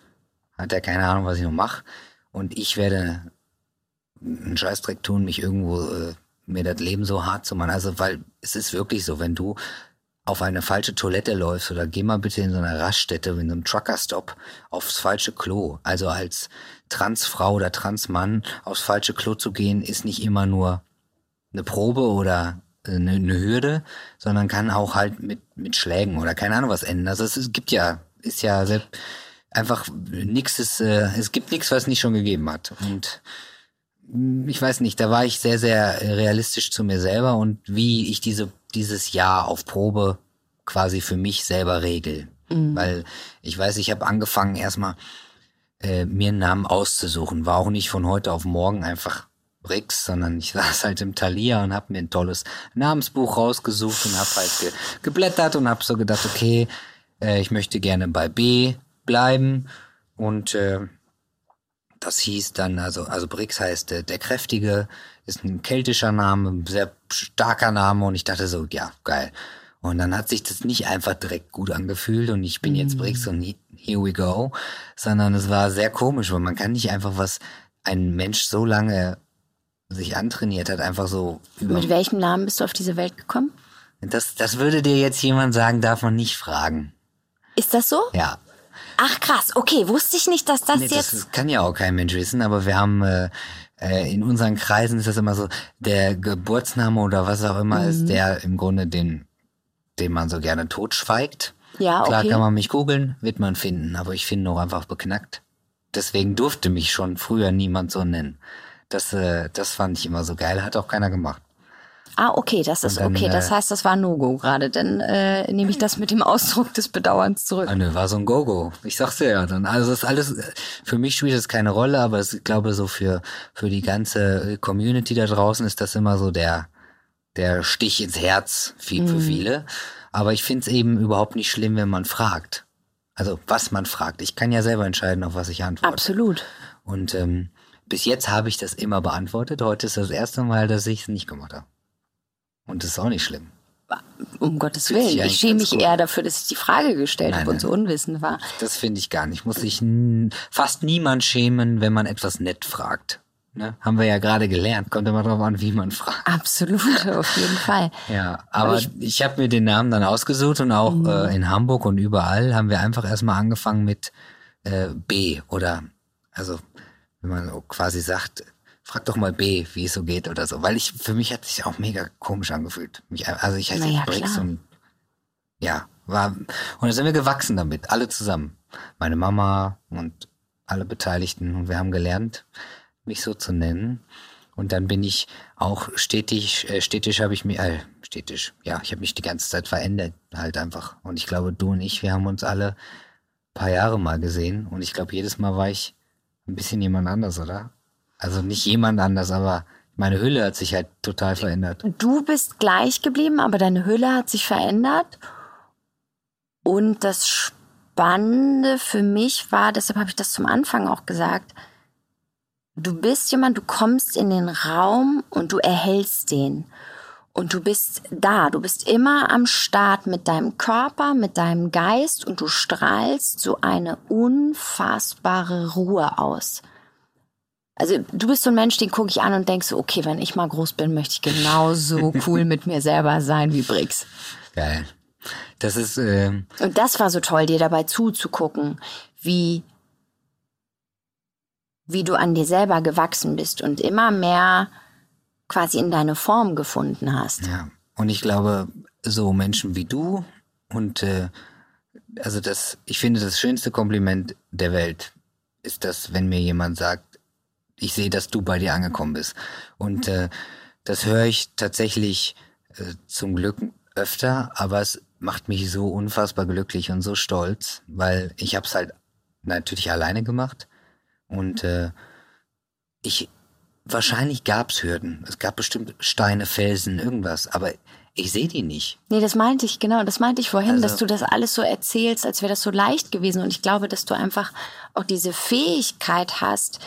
hat er keine Ahnung, was ich noch mache. Und ich werde einen Scheißdreck tun, mich irgendwo äh, mir das Leben so hart zu machen. Also, weil es ist wirklich so, wenn du auf eine falsche Toilette läufst oder geh mal bitte in so einer Raststätte, in so einem Truckerstop aufs falsche Klo. Also als Transfrau oder Transmann aufs falsche Klo zu gehen, ist nicht immer nur eine Probe oder eine, eine Hürde, sondern kann auch halt mit, mit Schlägen oder keine Ahnung was enden. Also es, es gibt ja, ist ja einfach nichts äh, es gibt nichts, was es nicht schon gegeben hat. Und ich weiß nicht, da war ich sehr, sehr realistisch zu mir selber und wie ich diese, dieses Jahr auf Probe quasi für mich selber regel. Mhm. Weil ich weiß, ich habe angefangen erstmal äh, mir einen Namen auszusuchen. War auch nicht von heute auf morgen einfach Brix, sondern ich saß halt im Thalia und habe mir ein tolles Namensbuch rausgesucht und habe halt ge geblättert und habe so gedacht, okay, äh, ich möchte gerne bei B bleiben und äh, das hieß dann, also, also Brix heißt äh, der Kräftige, ist ein keltischer Name, ein sehr starker Name und ich dachte so, ja, geil. Und dann hat sich das nicht einfach direkt gut angefühlt und ich bin jetzt Brix und here we go, sondern es war sehr komisch, weil man kann nicht einfach was ein Mensch so lange sich antrainiert hat, einfach so. Mit welchem Namen bist du auf diese Welt gekommen? Das, das würde dir jetzt jemand sagen, darf man nicht fragen. Ist das so? Ja. Ach krass, okay, wusste ich nicht, dass das nee, jetzt. Das kann ja auch kein Mensch wissen, aber wir haben äh, äh, in unseren Kreisen ist das immer so, der Geburtsname oder was auch immer mhm. ist der im Grunde den, den man so gerne totschweigt. Ja, Klar okay. kann man mich googeln, wird man finden, aber ich finde auch einfach beknackt. Deswegen durfte mich schon früher niemand so nennen. Das, äh, das fand ich immer so geil, hat auch keiner gemacht. Ah, okay, das ist dann, okay. Das äh, heißt, das war ein No-Go gerade. Dann äh, nehme ich das mit dem Ausdruck des Bedauerns zurück. Ah, nö, war so ein Go-Go. Ich sag's dir ja dann. Also das ist alles, für mich spielt das keine Rolle, aber ich glaube so für, für die ganze Community da draußen ist das immer so der, der Stich ins Herz viel, für mhm. viele. Aber ich find's eben überhaupt nicht schlimm, wenn man fragt. Also was man fragt. Ich kann ja selber entscheiden, auf was ich antworte. Absolut. Und ähm, bis jetzt habe ich das immer beantwortet. Heute ist das erste Mal, dass ich es nicht gemacht habe. Und das ist auch nicht schlimm. Um Gottes Willen. Ich schäme mich eher dafür, dass ich die Frage gestellt habe und so unwissend war. Das finde ich gar nicht. Muss sich fast niemand schämen, wenn man etwas nett fragt. Ne? Haben wir ja gerade gelernt. Kommt immer drauf an, wie man fragt. Absolut, auf jeden Fall. Ja, aber ich, ich habe mir den Namen dann ausgesucht und auch mhm. äh, in Hamburg und überall haben wir einfach erstmal angefangen mit äh, B oder also wenn man quasi sagt, frag doch mal B, wie es so geht oder so. Weil ich, für mich hat sich auch mega komisch angefühlt. Mich, also ich heiße naja, Brix und ja, war, und da sind wir gewachsen damit, alle zusammen. Meine Mama und alle Beteiligten und wir haben gelernt, mich so zu nennen. Und dann bin ich auch stetig, äh, stetig habe ich mich, äh, stetig, ja, ich habe mich die ganze Zeit verändert, halt einfach. Und ich glaube, du und ich, wir haben uns alle paar Jahre mal gesehen. Und ich glaube, jedes Mal war ich ein bisschen jemand anders, oder? Also nicht jemand anders, aber meine Hülle hat sich halt total verändert. Du bist gleich geblieben, aber deine Hülle hat sich verändert. Und das Spannende für mich war, deshalb habe ich das zum Anfang auch gesagt, du bist jemand, du kommst in den Raum und du erhältst den. Und du bist da, du bist immer am Start mit deinem Körper, mit deinem Geist und du strahlst so eine unfassbare Ruhe aus. Also du bist so ein Mensch, den gucke ich an und denkst so, okay, wenn ich mal groß bin, möchte ich genauso cool mit mir selber sein wie Brix. Geil. Das ist. Äh und das war so toll, dir dabei zuzugucken, wie wie du an dir selber gewachsen bist und immer mehr quasi in deine Form gefunden hast. Ja. Und ich glaube, so Menschen wie du und äh, also das, ich finde das schönste Kompliment der Welt ist das, wenn mir jemand sagt, ich sehe, dass du bei dir angekommen bist. Und äh, das höre ich tatsächlich äh, zum Glück öfter, aber es macht mich so unfassbar glücklich und so stolz, weil ich habe es halt natürlich alleine gemacht und äh, ich wahrscheinlich gab's Hürden. Es gab bestimmt Steine, Felsen, irgendwas, aber ich sehe die nicht. Nee, das meinte ich, genau, das meinte ich vorhin, also, dass du das alles so erzählst, als wäre das so leicht gewesen. Und ich glaube, dass du einfach auch diese Fähigkeit hast,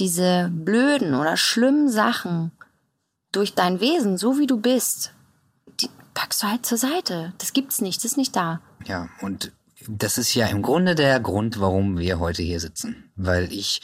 diese blöden oder schlimmen Sachen durch dein Wesen, so wie du bist, die packst du halt zur Seite. Das gibt's nicht, das ist nicht da. Ja, und das ist ja im Grunde der Grund, warum wir heute hier sitzen. Weil ich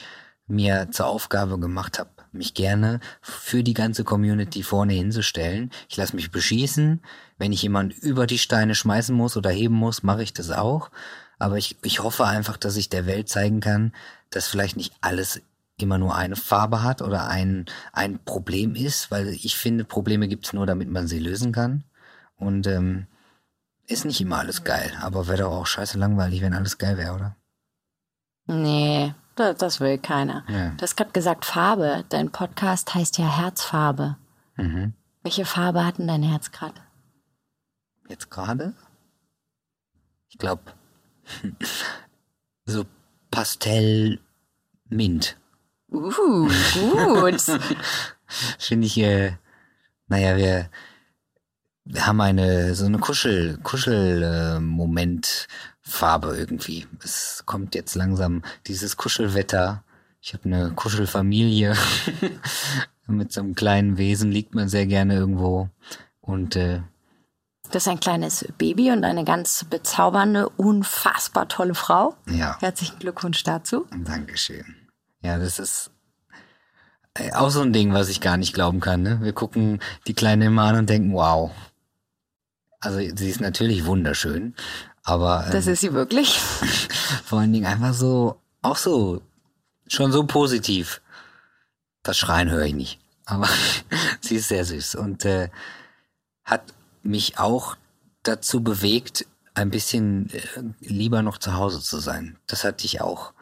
mir zur Aufgabe gemacht habe, mich gerne für die ganze Community vorne hinzustellen. Ich lasse mich beschießen. Wenn ich jemand über die Steine schmeißen muss oder heben muss, mache ich das auch. Aber ich, ich hoffe einfach, dass ich der Welt zeigen kann, dass vielleicht nicht alles immer nur eine Farbe hat oder ein, ein Problem ist, weil ich finde, Probleme gibt's nur, damit man sie lösen kann. Und ähm, ist nicht immer alles geil, aber wäre doch auch scheiße langweilig, wenn alles geil wäre, oder? Nee, das, das will keiner. Ja. Du hast gerade gesagt Farbe. Dein Podcast heißt ja Herzfarbe. Mhm. Welche Farbe hat denn dein Herz gerade? Jetzt gerade? Ich glaube, so Pastell Mint. Uh, gut. Finde ich, äh, naja, wir, wir haben eine so eine Kuschel Kuschel äh, irgendwie. Es kommt jetzt langsam dieses Kuschelwetter. Ich habe eine Kuschelfamilie. Mit so einem kleinen Wesen liegt man sehr gerne irgendwo. Und äh, das ist ein kleines Baby und eine ganz bezaubernde, unfassbar tolle Frau. Ja. Herzlichen Glückwunsch dazu. Dankeschön. Ja, das ist äh, auch so ein Ding, was ich gar nicht glauben kann. Ne? Wir gucken die Kleine immer an und denken, wow. Also sie ist natürlich wunderschön, aber. Ähm, das ist sie wirklich? vor allen Dingen einfach so, auch so, schon so positiv. Das Schreien höre ich nicht. Aber sie ist sehr süß und äh, hat mich auch dazu bewegt, ein bisschen äh, lieber noch zu Hause zu sein. Das hatte ich auch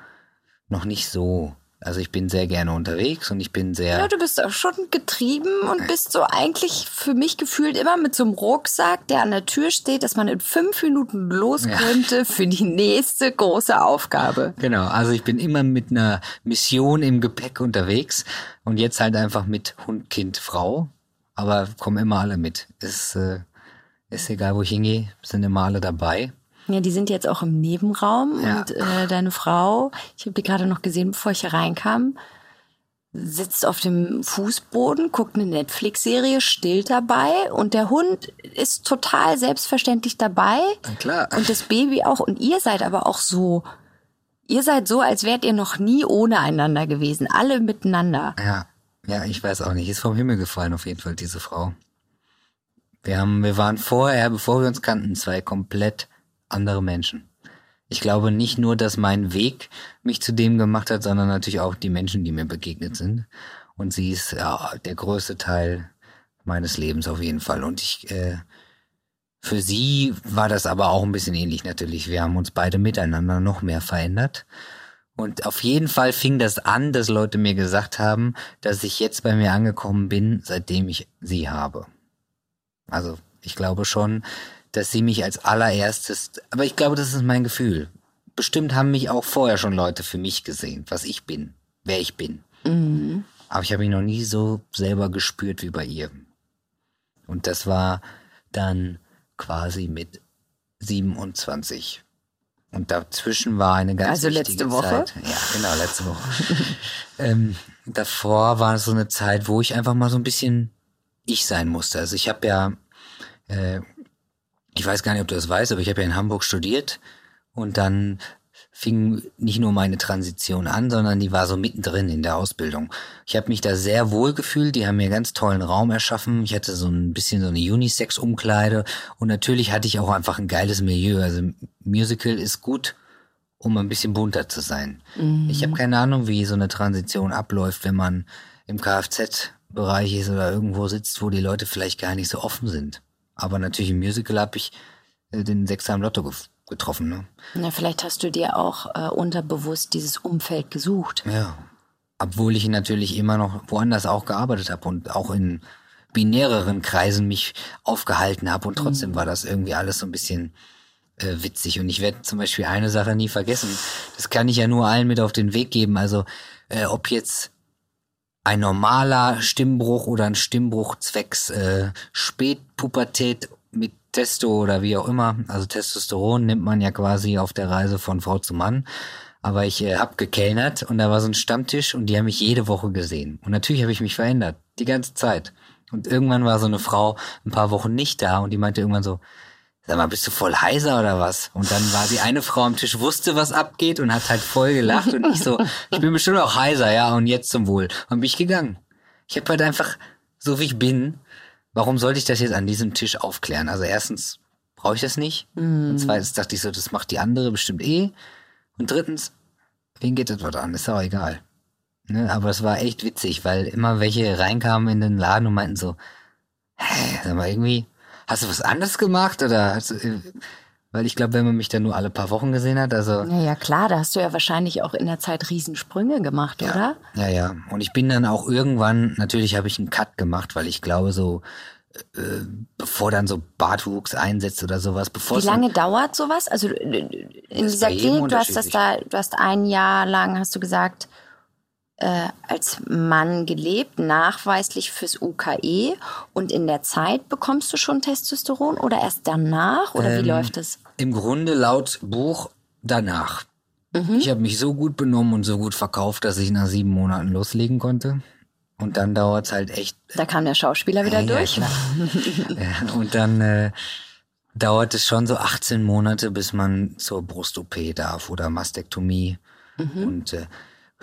noch nicht so also ich bin sehr gerne unterwegs und ich bin sehr. Ja, du bist auch schon getrieben und bist so eigentlich für mich gefühlt immer mit so einem Rucksack, der an der Tür steht, dass man in fünf Minuten los könnte ja. für die nächste große Aufgabe. Genau, also ich bin immer mit einer Mission im Gepäck unterwegs und jetzt halt einfach mit Hund, Kind, Frau. Aber kommen immer alle mit. Ist, äh, ist egal, wo ich hingehe, sind immer alle dabei. Ja, die sind jetzt auch im Nebenraum ja. und äh, deine Frau, ich habe die gerade noch gesehen, bevor ich hier reinkam, sitzt auf dem Fußboden, guckt eine Netflix-Serie, stillt dabei und der Hund ist total selbstverständlich dabei. Na klar. Und das Baby auch. Und ihr seid aber auch so, ihr seid so, als wärt ihr noch nie ohne einander gewesen, alle miteinander. Ja. Ja, ich weiß auch nicht. Ist vom Himmel gefallen auf jeden Fall, diese Frau. Wir haben, wir waren vorher, bevor wir uns kannten, zwei komplett andere Menschen. Ich glaube nicht nur, dass mein Weg mich zu dem gemacht hat, sondern natürlich auch die Menschen, die mir begegnet sind. Und sie ist ja, der größte Teil meines Lebens auf jeden Fall. Und ich, äh, für sie war das aber auch ein bisschen ähnlich natürlich. Wir haben uns beide miteinander noch mehr verändert. Und auf jeden Fall fing das an, dass Leute mir gesagt haben, dass ich jetzt bei mir angekommen bin, seitdem ich sie habe. Also ich glaube schon, dass sie mich als allererstes, aber ich glaube, das ist mein Gefühl. Bestimmt haben mich auch vorher schon Leute für mich gesehen, was ich bin, wer ich bin. Mhm. Aber ich habe mich noch nie so selber gespürt wie bei ihr. Und das war dann quasi mit 27. Und dazwischen war eine ganz also letzte Woche? Zeit. Ja, genau, letzte Woche. ähm, davor war es so eine Zeit, wo ich einfach mal so ein bisschen ich sein musste. Also ich habe ja, äh, ich weiß gar nicht, ob du das weißt, aber ich habe ja in Hamburg studiert und dann fing nicht nur meine Transition an, sondern die war so mittendrin in der Ausbildung. Ich habe mich da sehr wohl gefühlt, die haben mir ganz tollen Raum erschaffen. Ich hatte so ein bisschen so eine Unisex-Umkleide und natürlich hatte ich auch einfach ein geiles Milieu. Also Musical ist gut, um ein bisschen bunter zu sein. Mhm. Ich habe keine Ahnung, wie so eine Transition abläuft, wenn man im Kfz-Bereich ist oder irgendwo sitzt, wo die Leute vielleicht gar nicht so offen sind. Aber natürlich im Musical habe ich äh, den Sechser im Lotto getroffen. Ne? Na, vielleicht hast du dir auch äh, unterbewusst dieses Umfeld gesucht. Ja. Obwohl ich natürlich immer noch woanders auch gearbeitet habe und auch in binäreren Kreisen mich aufgehalten habe und trotzdem mhm. war das irgendwie alles so ein bisschen äh, witzig. Und ich werde zum Beispiel eine Sache nie vergessen. Das kann ich ja nur allen mit auf den Weg geben. Also äh, ob jetzt ein normaler Stimmbruch oder ein Stimmbruch zwecks äh, Spätpubertät mit Testo oder wie auch immer, also Testosteron nimmt man ja quasi auf der Reise von Frau zu Mann. Aber ich äh, hab gekellnert und da war so ein Stammtisch und die haben mich jede Woche gesehen. Und natürlich habe ich mich verändert, die ganze Zeit. Und irgendwann war so eine Frau ein paar Wochen nicht da und die meinte irgendwann so, sag mal, bist du voll heiser oder was? Und dann war die eine Frau am Tisch, wusste, was abgeht und hat halt voll gelacht und ich so, ich bin bestimmt auch heiser, ja, und jetzt zum Wohl. Und bin ich gegangen. Ich habe halt einfach, so wie ich bin, warum sollte ich das jetzt an diesem Tisch aufklären? Also erstens brauche ich das nicht. Mm. Und zweitens dachte ich so, das macht die andere bestimmt eh. Und drittens, wen geht das was an? Ist auch egal. Ne? Aber es war echt witzig, weil immer welche reinkamen in den Laden und meinten so, hä, sag mal, irgendwie, hast du was anderes gemacht? Oder hast du, äh, weil ich glaube, wenn man mich dann nur alle paar Wochen gesehen hat, also. Ja, ja, klar, da hast du ja wahrscheinlich auch in der Zeit Riesensprünge gemacht, ja, oder? Ja, ja. Und ich bin dann auch irgendwann, natürlich habe ich einen Cut gemacht, weil ich glaube, so, äh, bevor dann so Bartwuchs einsetzt oder sowas, bevor Wie lange dauert sowas? Also in dieser Klinik, du hast das da, du hast ein Jahr lang, hast du gesagt, äh, als Mann gelebt, nachweislich fürs UKE und in der Zeit bekommst du schon Testosteron oder erst danach oder ähm, wie läuft es? Im Grunde laut Buch danach. Mhm. Ich habe mich so gut benommen und so gut verkauft, dass ich nach sieben Monaten loslegen konnte. Und dann dauert es halt echt. Da kam der Schauspieler wieder ja, durch. Ja, und dann äh, dauert es schon so 18 Monate, bis man zur Brust-OP darf oder Mastektomie. Mhm. Und äh,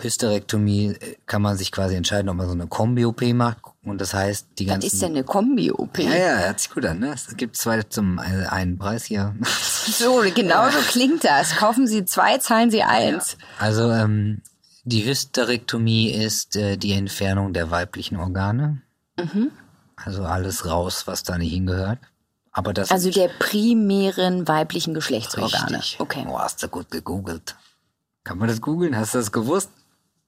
Hysterektomie äh, kann man sich quasi entscheiden, ob man so eine Kombi-OP macht. Und das heißt, die ganzen. Was ist denn eine Kombi-OP? Ja, ja, hört sich gut an, ne? Es gibt zwei zum äh, einen Preis hier. So, genau so klingt das. Kaufen Sie zwei, zahlen Sie eins. Also, ähm, die Hysterektomie ist äh, die Entfernung der weiblichen Organe. Mhm. Also alles raus, was da nicht hingehört. Aber das also der primären weiblichen Geschlechtsorgane. Richtig. Okay. Oh, hast du gut gegoogelt. Kann man das googeln? Hast du das gewusst?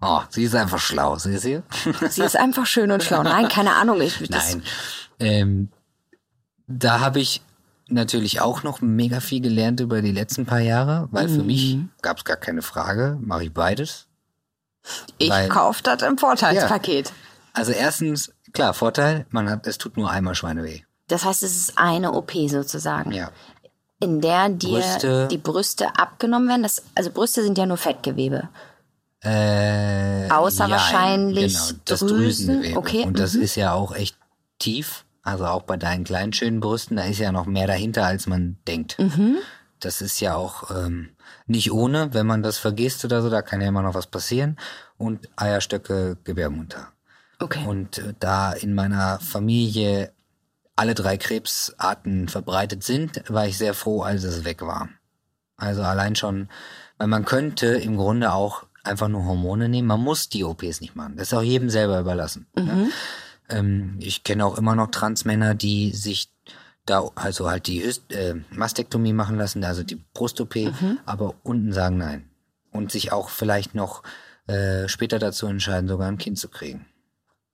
Oh, sie ist einfach schlau, siehst du? Sie ist einfach schön und schlau. Nein, keine Ahnung. Ich, Nein. Ähm, da habe ich natürlich auch noch mega viel gelernt über die letzten paar Jahre, weil mhm. für mich gab es gar keine Frage, mache ich beides. Ich kaufe das im Vorteilspaket. Ja. Also erstens, klar, Vorteil, man hat, es tut nur einmal Schweineweh. Das heißt, es ist eine OP sozusagen. Ja. In der dir Brüste. die Brüste abgenommen werden. Das, also Brüste sind ja nur Fettgewebe. Äh, Außer ja, wahrscheinlich genau, das Drüsen. Drüsengewebe. Okay. Und das mhm. ist ja auch echt tief. Also auch bei deinen kleinen schönen Brüsten, da ist ja noch mehr dahinter, als man denkt. Mhm. Das ist ja auch ähm, nicht ohne, wenn man das vergisst oder so, da kann ja immer noch was passieren. Und Eierstöcke, Gebärmutter. Okay. Und äh, da in meiner Familie alle drei Krebsarten verbreitet sind, war ich sehr froh, als es weg war. Also allein schon, weil man könnte im Grunde auch einfach nur Hormone nehmen. Man muss die OPs nicht machen. Das ist auch jedem selber überlassen. Ne? Ähm, ich kenne auch immer noch Transmänner, die sich da also halt die Hyst äh, Mastektomie machen lassen, also die Brust-OP, aber unten sagen nein. Und sich auch vielleicht noch äh, später dazu entscheiden, sogar ein Kind zu kriegen.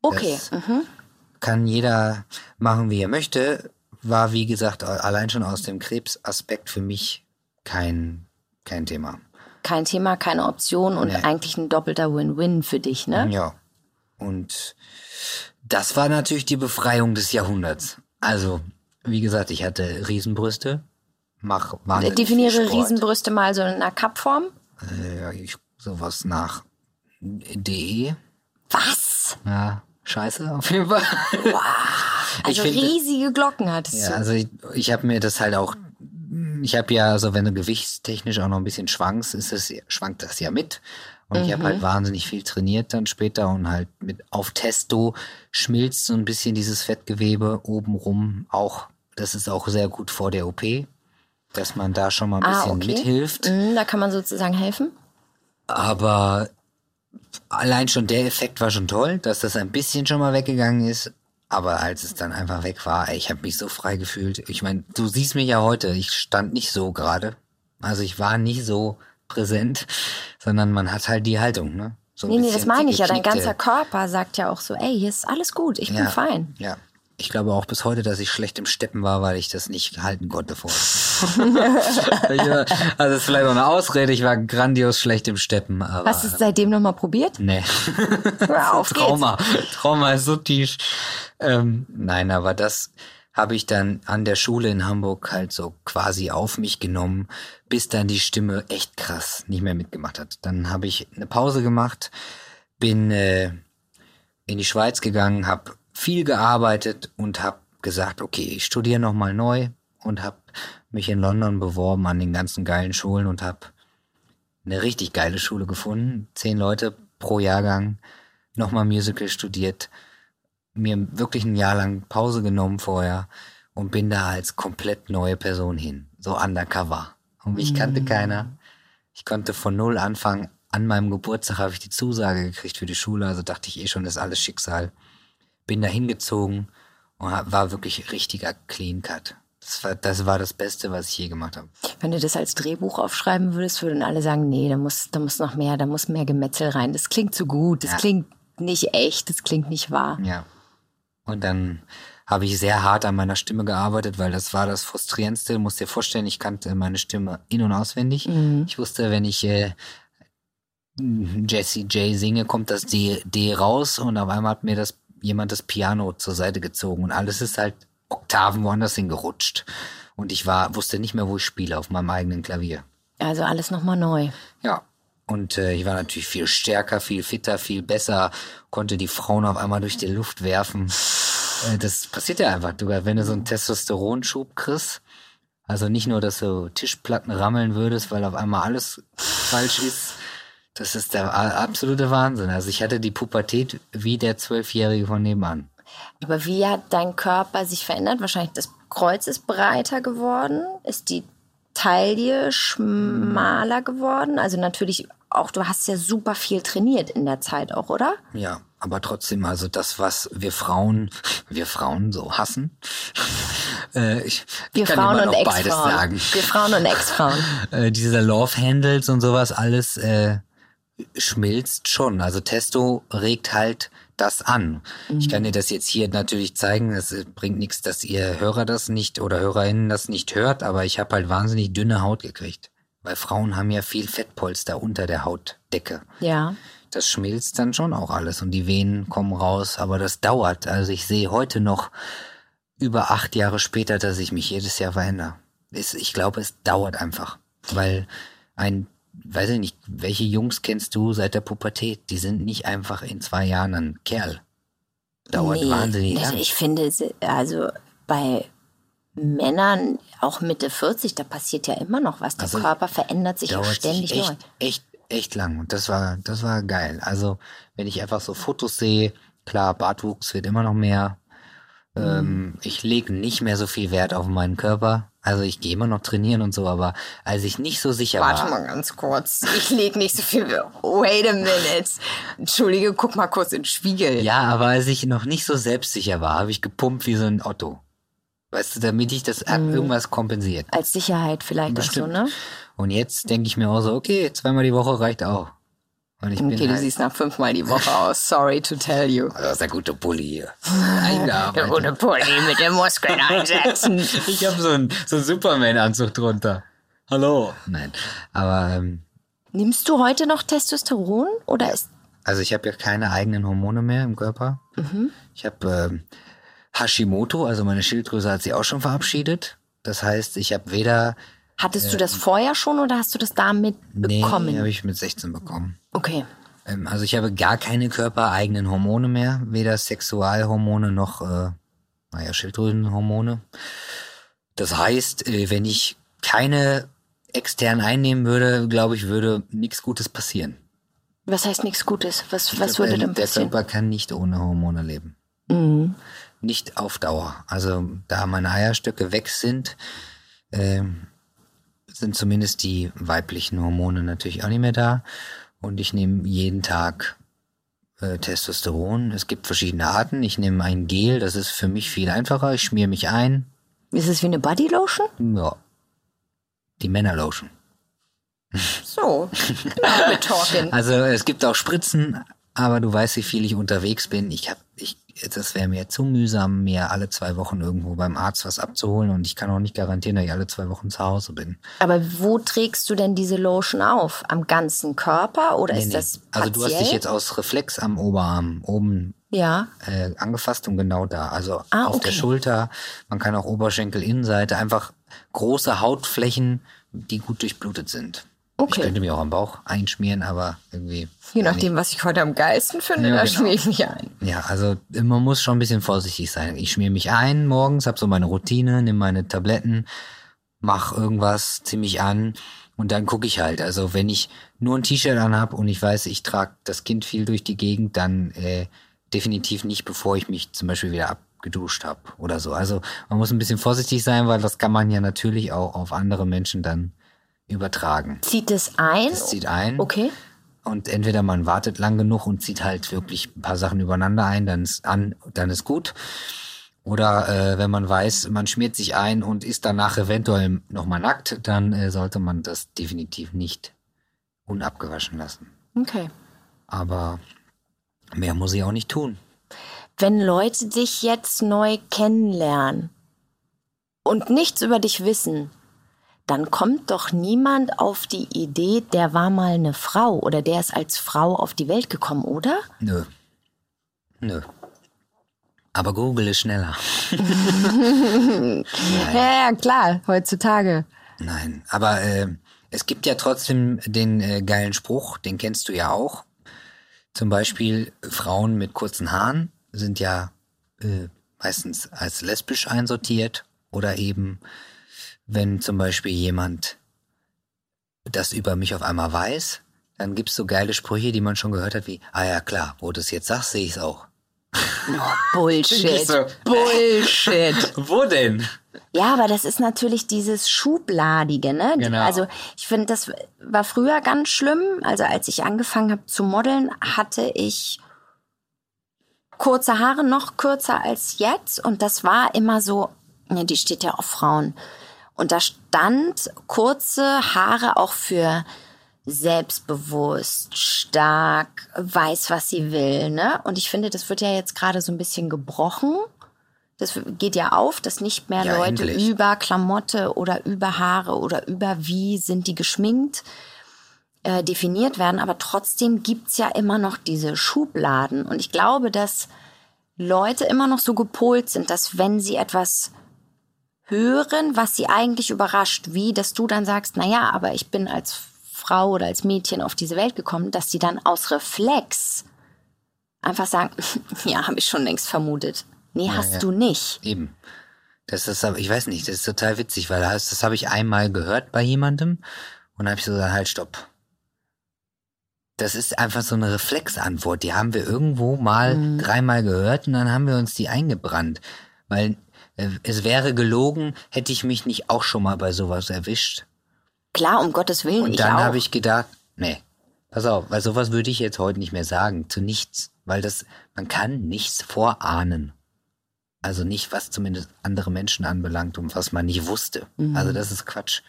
Okay. Mhm. Kann jeder machen, wie er möchte. War, wie gesagt, allein schon aus dem Krebsaspekt für mich kein, kein Thema. Kein Thema, keine Option und Nee. eigentlich ein doppelter Win-Win für dich, ne? Ja. Und das war natürlich die Befreiung des Jahrhunderts. Also, wie gesagt, ich hatte Riesenbrüste. Mach wahnsinnig Definiere Sport. Riesenbrüste mal so in einer Cup-Form. Äh, ja, ich, sowas nach DE. Was? Ja, scheiße, auf jeden Fall. Also finde- riesige Glocken hattest Ja, du. also ich, ich habe mir das halt auch, ich habe ja, also wenn du gewichtstechnisch auch noch ein bisschen schwankst, ist es, schwankt das ja mit. Und ich habe halt wahnsinnig viel trainiert dann später und halt mit auf Testo schmilzt so ein bisschen dieses Fettgewebe obenrum auch. Das ist auch sehr gut vor der OP, dass man da schon mal ein Ah, bisschen okay. mithilft. Mhm, da kann man sozusagen helfen. Aber allein schon der Effekt war schon toll, dass das ein bisschen schon mal weggegangen ist. Aber als es dann einfach weg war, ey, ich habe mich so frei gefühlt. Ich meine, du siehst mich ja heute, ich stand nicht so gerade. Also ich war nicht so präsent, sondern man hat halt die Haltung, ne? So Nee, nee, das meine ich ja. Dein ganzer Körper sagt ja auch so, ey, hier ist alles gut, ich bin ja, fein. Ja. Ich glaube auch bis heute, dass ich schlecht im Steppen war, weil ich das nicht halten konnte vorher. Also das ist vielleicht auch eine Ausrede, ich war grandios schlecht im Steppen, aber. Hast du es seitdem nochmal probiert? Nee. Auf geht's. Trauma. Trauma ist so tief. Ähm, nein, aber das habe ich dann an der Schule in Hamburg halt so quasi auf mich genommen, bis dann die Stimme echt krass nicht mehr mitgemacht hat. Dann habe ich eine Pause gemacht, bin äh, in die Schweiz gegangen, habe viel gearbeitet und habe gesagt, okay, ich studiere noch mal neu und habe mich in London beworben an den ganzen geilen Schulen und habe eine richtig geile Schule gefunden. Zehn Leute pro Jahrgang, nochmal Musical studiert, mir wirklich ein Jahr lang Pause genommen vorher und bin da als komplett neue Person hin. So undercover. Und mich kannte keiner. Ich konnte von null anfangen. An meinem Geburtstag habe ich die Zusage gekriegt für die Schule, also dachte ich eh schon, das ist alles Schicksal. Bin da hingezogen und war wirklich richtiger Clean Cut. Das war, das war das Beste, was ich je gemacht habe. Wenn du das als Drehbuch aufschreiben würdest, würden alle sagen, nee, da muss, da muss noch mehr, da muss mehr Gemetzel rein. Das klingt zu gut, das Ja. klingt nicht echt, das klingt nicht wahr. Ja. Und dann habe ich sehr hart an meiner Stimme gearbeitet, weil das war das Frustrierendste. Du musst dir vorstellen, ich kannte meine Stimme in- und auswendig. Ich wusste, wenn ich äh, Jesse J singe, kommt das D, D raus und auf einmal hat mir das jemand das Piano zur Seite gezogen und alles ist halt Oktaven woanders hingerutscht. Und ich war, wusste nicht mehr, wo ich spiele, auf meinem eigenen Klavier. Also alles nochmal neu. Ja. Und äh, ich war natürlich viel stärker, viel fitter, viel besser, konnte die Frauen auf einmal durch die Luft werfen. Äh, das passiert ja einfach, du, wenn du so einen Testosteronschub kriegst. Also nicht nur, dass du Tischplatten rammeln würdest, weil auf einmal alles falsch ist. Das ist der absolute Wahnsinn. Also ich hatte die Pubertät wie der Zwölfjährige von nebenan. Aber wie hat dein Körper sich verändert? Wahrscheinlich das Kreuz ist breiter geworden. Ist die Taille schmaler geworden? Also natürlich auch, du hast ja super viel trainiert in der Zeit auch, oder? Ja, aber trotzdem, also das, was wir Frauen, wir Frauen so hassen. äh, ich, Wir ich kann Frauen immer und noch beides Ex-Frauen. sagen. Wir Frauen und Ex-Frauen. äh, diese Love Handles und sowas alles äh, schmilzt schon. Also Testo regt halt das an. Ich kann dir das jetzt hier natürlich zeigen. Es äh, bringt nichts, dass ihr Hörer das nicht oder HörerInnen das nicht hört, aber ich habe halt wahnsinnig dünne Haut gekriegt. Weil Frauen haben ja viel Fettpolster unter der Hautdecke. Ja. Das schmilzt dann schon auch alles und die Venen kommen raus, aber das dauert. Also ich sehe heute noch über acht Jahre später, dass ich mich jedes Jahr verändere. Ich glaube, es dauert einfach, weil ein, weiß ich nicht, welche Jungs kennst du seit der Pubertät? Die sind nicht einfach in zwei Jahren ein Kerl. Dauert Nee, wahnsinnig nee, lang. Ich finde, also bei Männern, auch Mitte 40, da passiert ja immer noch was. Der Also, Körper verändert sich ja dauert ständig sich neu. echt, echt, echt lang. Und das war, das war geil. Also, wenn ich einfach so Fotos sehe, Klar, Bartwuchs wird immer noch mehr. Ähm, ich lege nicht mehr so viel Wert auf meinen Körper. Also ich gehe immer noch trainieren und so, aber als ich nicht so sicher Warte war. mal ganz kurz. Ich leg nicht so viel. Wait a minute. Entschuldige, guck mal kurz in den Spiegel. Ja, aber als ich noch nicht so selbstsicher war, habe ich gepumpt wie so ein Otto. Weißt du, damit ich das Mhm. irgendwas kompensiert. Als Sicherheit vielleicht auch so, Bestimmt. ne? Und jetzt denke ich mir auch so, okay, zweimal die Woche reicht auch. Und ich Okay, du halt, siehst nach fünfmal die Woche aus. Sorry to tell you. das ist der gute Pulli hier. Der ohne Pulli mit den Muskeln einsetzen. Ich habe so einen so Superman-Anzug drunter. Hallo. Nein, aber ähm, Nimmst du heute noch Testosteron oder ist also ich habe ja keine eigenen Hormone mehr im Körper. Mhm. Ich habe ähm, Hashimoto, also meine Schilddrüse hat sich auch schon verabschiedet. Das heißt, ich habe weder hattest du das vorher schon oder hast du das damit nee, bekommen? habe ich mit 16 bekommen. Okay. Ähm, also ich habe gar keine körpereigenen Hormone mehr, weder Sexualhormone noch, äh, naja, Schilddrüsenhormone. Das heißt, äh, wenn ich keine extern einnehmen würde, glaube ich, würde nichts Gutes passieren. Was heißt nichts Gutes? Was, Ich was würde äh, denn Der passieren? Körper kann nicht ohne Hormone leben. Mhm. Nicht auf Dauer. Also da meine Eierstöcke weg sind, ähm, sind zumindest die weiblichen Hormone natürlich auch nicht mehr da. Und ich nehme jeden Tag äh, Testosteron. Es gibt verschiedene Arten. Ich nehme ein Gel, das ist für mich viel einfacher. Ich schmier mich ein. Ist es wie eine Bodylotion? Ja. Die Männerlotion. So. Talking. Also es gibt auch Spritzen, aber du weißt, wie viel ich unterwegs bin. Ich hab, ich, das wäre mir zu mühsam, mir alle zwei Wochen irgendwo beim Arzt was abzuholen und ich kann auch nicht garantieren, dass ich alle zwei Wochen zu Hause bin. Aber wo trägst du denn diese Lotion auf? Am ganzen Körper oder Nee, ist nee. das Also du hast dich partiell? jetzt aus Reflex am Oberarm oben Ja. äh, angefasst und genau da. Also Ah, auf okay. der Schulter, man kann auch Oberschenkel, Innenseite, einfach große Hautflächen, die gut durchblutet sind. Ich Okay. könnte mir auch am Bauch einschmieren, aber irgendwie. Je nachdem, was ich heute am geilsten finde, Ja, da genau. schmier ich mich ein. Ja, also man muss schon ein bisschen vorsichtig sein. Ich schmier mich ein morgens, hab so meine Routine, nehme meine Tabletten, mach irgendwas ziemlich an und dann gucke ich halt. Also wenn ich nur ein T-Shirt anhab und ich weiß, ich trage das Kind viel durch die Gegend, dann äh, definitiv nicht, bevor ich mich zum Beispiel wieder abgeduscht habe oder so. Also man muss ein bisschen vorsichtig sein, weil das kann man ja natürlich auch auf andere Menschen dann übertragen. Zieht es ein? Das zieht ein. Okay. Und entweder man wartet lang genug und zieht halt wirklich ein paar Sachen übereinander ein, dann ist an, dann ist gut. Oder äh, wenn man weiß, man schmiert sich ein und ist danach eventuell nochmal nackt, dann äh, sollte man das definitiv nicht unabgewaschen lassen. Okay. Aber mehr muss ich auch nicht tun. Wenn Leute dich jetzt neu kennenlernen und nichts über dich wissen, dann kommt doch niemand auf die Idee, der war mal eine Frau oder der ist als Frau auf die Welt gekommen, oder? Nö. Nö. Aber Google ist schneller. Ja, ja, klar, heutzutage. Nein, aber äh, es gibt ja trotzdem den äh, geilen Spruch, den kennst du ja auch. Zum Beispiel Frauen mit kurzen Haaren sind ja äh, meistens als lesbisch einsortiert oder eben, wenn zum Beispiel jemand das über mich auf einmal weiß, dann gibt's so geile Sprüche, die man schon gehört hat, wie, ah ja klar, wo du es jetzt sagst, sehe ich's auch. Bullshit. So. Bullshit. Wo denn? Ja, aber das ist natürlich dieses Schubladige, ne? Genau. Also ich finde, das war früher ganz schlimm. Also als ich angefangen habe zu modeln, hatte ich kurze Haare, noch kürzer als jetzt. Und das war immer so, ne, die steht ja auf Frauen. Und da stand kurze Haare auch für selbstbewusst, stark, weiß, was sie will, ne? Und ich finde, das wird ja jetzt gerade so ein bisschen gebrochen. Das geht ja auf, dass nicht mehr Ja, Leute endlich. über Klamotte oder über Haare oder über wie sind die geschminkt äh, definiert werden. Aber trotzdem gibt's ja immer noch diese Schubladen. Und ich glaube, dass Leute immer noch so gepolt sind, dass wenn sie etwas hören, was sie eigentlich überrascht, wie dass du dann sagst, na ja, aber ich bin als Frau oder als Mädchen auf diese Welt gekommen, dass sie dann aus Reflex einfach sagen, ja, habe ich schon längst vermutet. Nee, hast ja. du nicht. Eben. Das ist aber, ich weiß nicht, das ist total witzig, weil das, das habe ich einmal gehört bei jemandem und dann habe ich so gesagt, halt, stopp. das ist einfach so eine Reflexantwort. Die haben wir irgendwo mal mhm. dreimal gehört und dann haben wir uns die eingebrannt. Weil es wäre gelogen, hätte ich mich nicht auch schon mal bei sowas erwischt. Klar, um Gottes Willen. Und dann habe ich gedacht, nee, pass auf, weil sowas würde ich jetzt heute nicht mehr sagen, zu nichts. Weil das, man kann nichts vorahnen. Also nicht, was zumindest andere Menschen anbelangt und was man nicht wusste. Mhm. Also das ist Quatsch.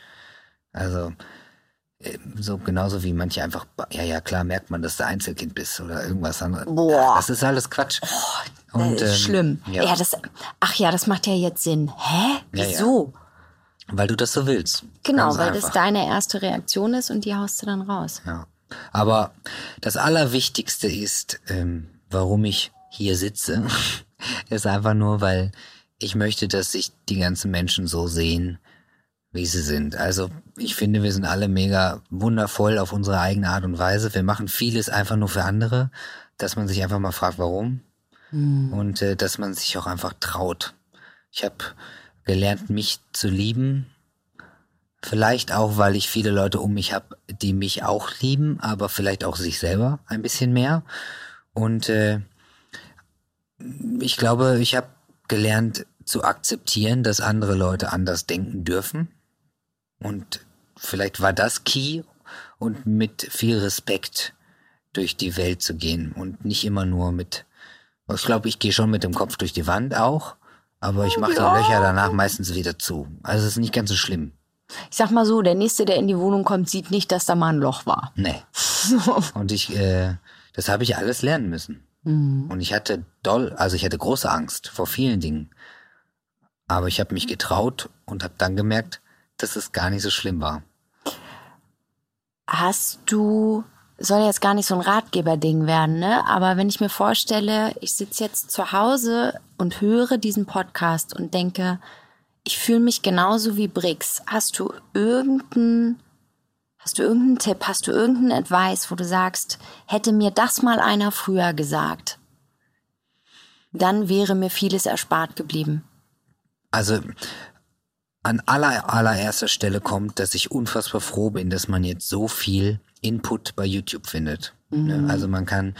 Also äh, so genauso wie manche einfach, ja, ja, klar merkt man, dass du Einzelkind bist oder irgendwas anderes. Boah. Das ist alles Quatsch. Oh, und, ähm, schlimm. Ja. ja. das, ach ja, das macht ja jetzt Sinn. Hä? Wieso? Ja, ja. Weil du das so willst. Genau, weil einfach. das deine erste Reaktion ist und die haust du dann raus. Ja. Aber das Allerwichtigste ist, ähm, warum ich hier sitze, ist einfach nur, weil ich möchte, dass sich die ganzen Menschen so sehen, wie sie sind. Also ich finde, wir sind alle mega wundervoll auf unsere eigene Art und Weise. Wir machen vieles einfach nur für andere, dass man sich einfach mal fragt, warum. Mhm. Und äh, dass man sich auch einfach traut. Ich habe gelernt, mich zu lieben. Vielleicht auch, weil ich viele Leute um mich habe, die mich auch lieben, aber vielleicht auch sich selber ein bisschen mehr. Und äh, ich glaube, ich habe gelernt zu akzeptieren, dass andere Leute anders denken dürfen und vielleicht war das Key und mit viel Respekt durch die Welt zu gehen und nicht immer nur mit, ich glaube, ich gehe schon mit dem Kopf durch die Wand auch, aber ich mache ja. die Löcher danach meistens wieder zu. Also es ist nicht ganz so schlimm. Ich sag mal so, der Nächste, der in die Wohnung kommt, sieht nicht, dass da mal ein Loch war. Nee. Und ich, äh, das habe ich alles lernen müssen. Mhm. Und ich hatte doll, also ich hatte große Angst vor vielen Dingen. Aber ich habe mich getraut und habe dann gemerkt, dass es gar nicht so schlimm war. Hast du, soll jetzt gar nicht so ein Ratgeberding werden, ne? Aber wenn ich mir vorstelle, ich sitze jetzt zu Hause und höre diesen Podcast und denke, ich fühle mich genauso wie Brix. Hast du irgendeinen, hast du irgendeinen Tipp, hast du irgendeinen Advice, wo du sagst, hätte mir das mal einer früher gesagt, dann wäre mir vieles erspart geblieben. Also an aller, allererster Stelle kommt, dass ich unfassbar froh bin, dass man jetzt so viel Input bei YouTube findet. Mhm. Also man kann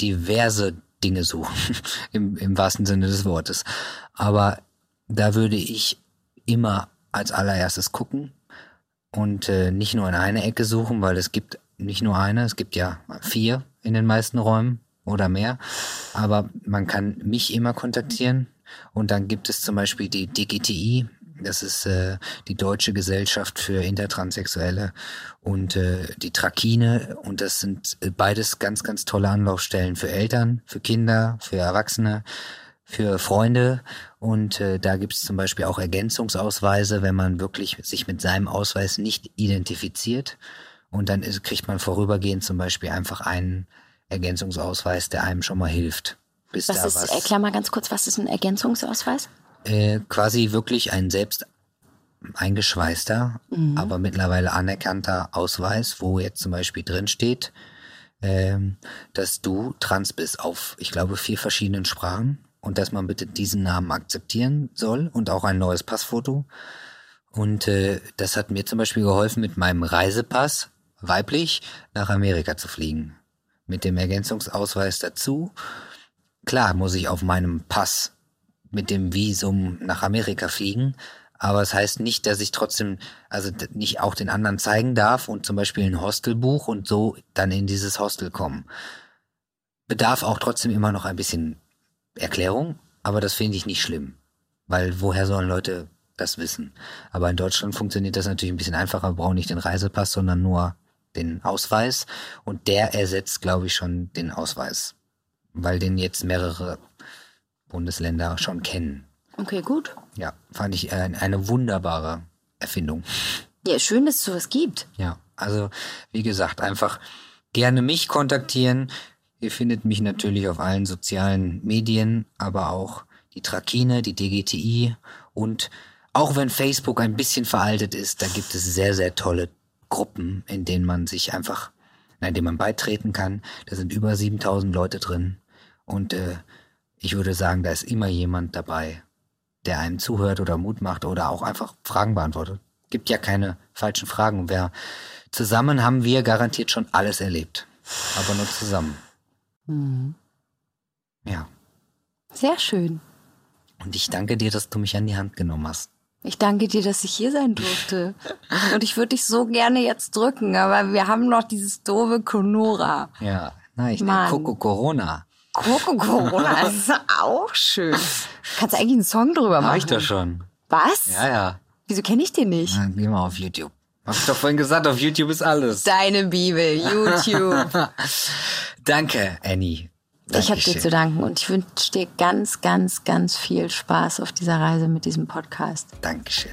diverse Dinge suchen, im, im wahrsten Sinne des Wortes. Aber da würde ich immer als allererstes gucken und äh, nicht nur in eine Ecke suchen, weil es gibt nicht nur eine, es gibt ja vier in den meisten Räumen oder mehr. Aber man kann mich immer kontaktieren und dann gibt es zum Beispiel die DGTI, das ist äh, die Deutsche Gesellschaft für Intertranssexuelle und äh, die Trakine. Und das sind äh, beides ganz, ganz tolle Anlaufstellen für Eltern, für Kinder, für Erwachsene, für Freunde. Und äh, da gibt es zum Beispiel auch Ergänzungsausweise, wenn man wirklich sich mit seinem Ausweis nicht identifiziert. Und dann ist, kriegt man vorübergehend zum Beispiel einfach einen Ergänzungsausweis, der einem schon mal hilft. Bis was da ist, was erklär mal ganz kurz, was ist ein Ergänzungsausweis? Äh, quasi wirklich ein selbst eingeschweißter, mhm. aber mittlerweile anerkannter Ausweis, wo jetzt zum Beispiel drin steht, ähm, dass du trans bist auf, ich glaube, vier verschiedenen Sprachen und dass man bitte diesen Namen akzeptieren soll und auch ein neues Passfoto. Und äh, das hat mir zum Beispiel geholfen, mit meinem Reisepass weiblich nach Amerika zu fliegen. Mit dem Ergänzungsausweis dazu. Klar muss ich auf meinem Pass mit dem Visum nach Amerika fliegen. Aber es das heißt nicht, dass ich trotzdem, also nicht auch den anderen zeigen darf und zum Beispiel ein Hostel buch und so dann in dieses Hostel kommen. Bedarf auch trotzdem immer noch ein bisschen Erklärung, aber das finde ich nicht schlimm. Weil woher sollen Leute das wissen? Aber in Deutschland funktioniert das natürlich ein bisschen einfacher, wir brauchen nicht den Reisepass, sondern nur den Ausweis. Und der ersetzt, glaube ich, schon den Ausweis. Weil den jetzt mehrere Bundesländer schon kennen. Okay, gut. Ja, fand ich eine wunderbare Erfindung. Ja, schön, dass es sowas gibt. Ja, also wie gesagt, einfach gerne mich kontaktieren. Ihr findet mich natürlich auf allen sozialen Medien, aber auch die Trakine, die DGTI und auch wenn Facebook ein bisschen veraltet ist, da gibt es sehr, sehr tolle Gruppen, in denen man sich einfach, in denen man beitreten kann. Da sind über 7000 Leute drin und äh, ich würde sagen, da ist immer jemand dabei, der einem zuhört oder Mut macht oder auch einfach Fragen beantwortet. Gibt ja keine falschen Fragen. Wer zusammen haben wir garantiert schon alles erlebt. aber nur zusammen. Mhm. Ja. Sehr schön. Und ich danke dir, dass du mich an die Hand genommen hast. Ich danke dir, dass ich hier sein durfte. Und ich würde dich so gerne jetzt drücken, aber wir haben noch dieses doofe Conora. Ja, na, ich Mann. Coco Corona. Coco Corona, das ist auch schön. Kannst eigentlich einen Song drüber Mach ich machen. doch schon. Was? Ja, ja. Wieso kenne ich den nicht? Na, geh mal auf YouTube. Hab ich doch vorhin gesagt, auf YouTube ist alles. Deine Bibel, YouTube. Danke, Annie. Ich habe dir Dankeschön. zu danken und ich wünsche dir ganz, ganz, ganz viel Spaß auf dieser Reise mit diesem Podcast. Dankeschön.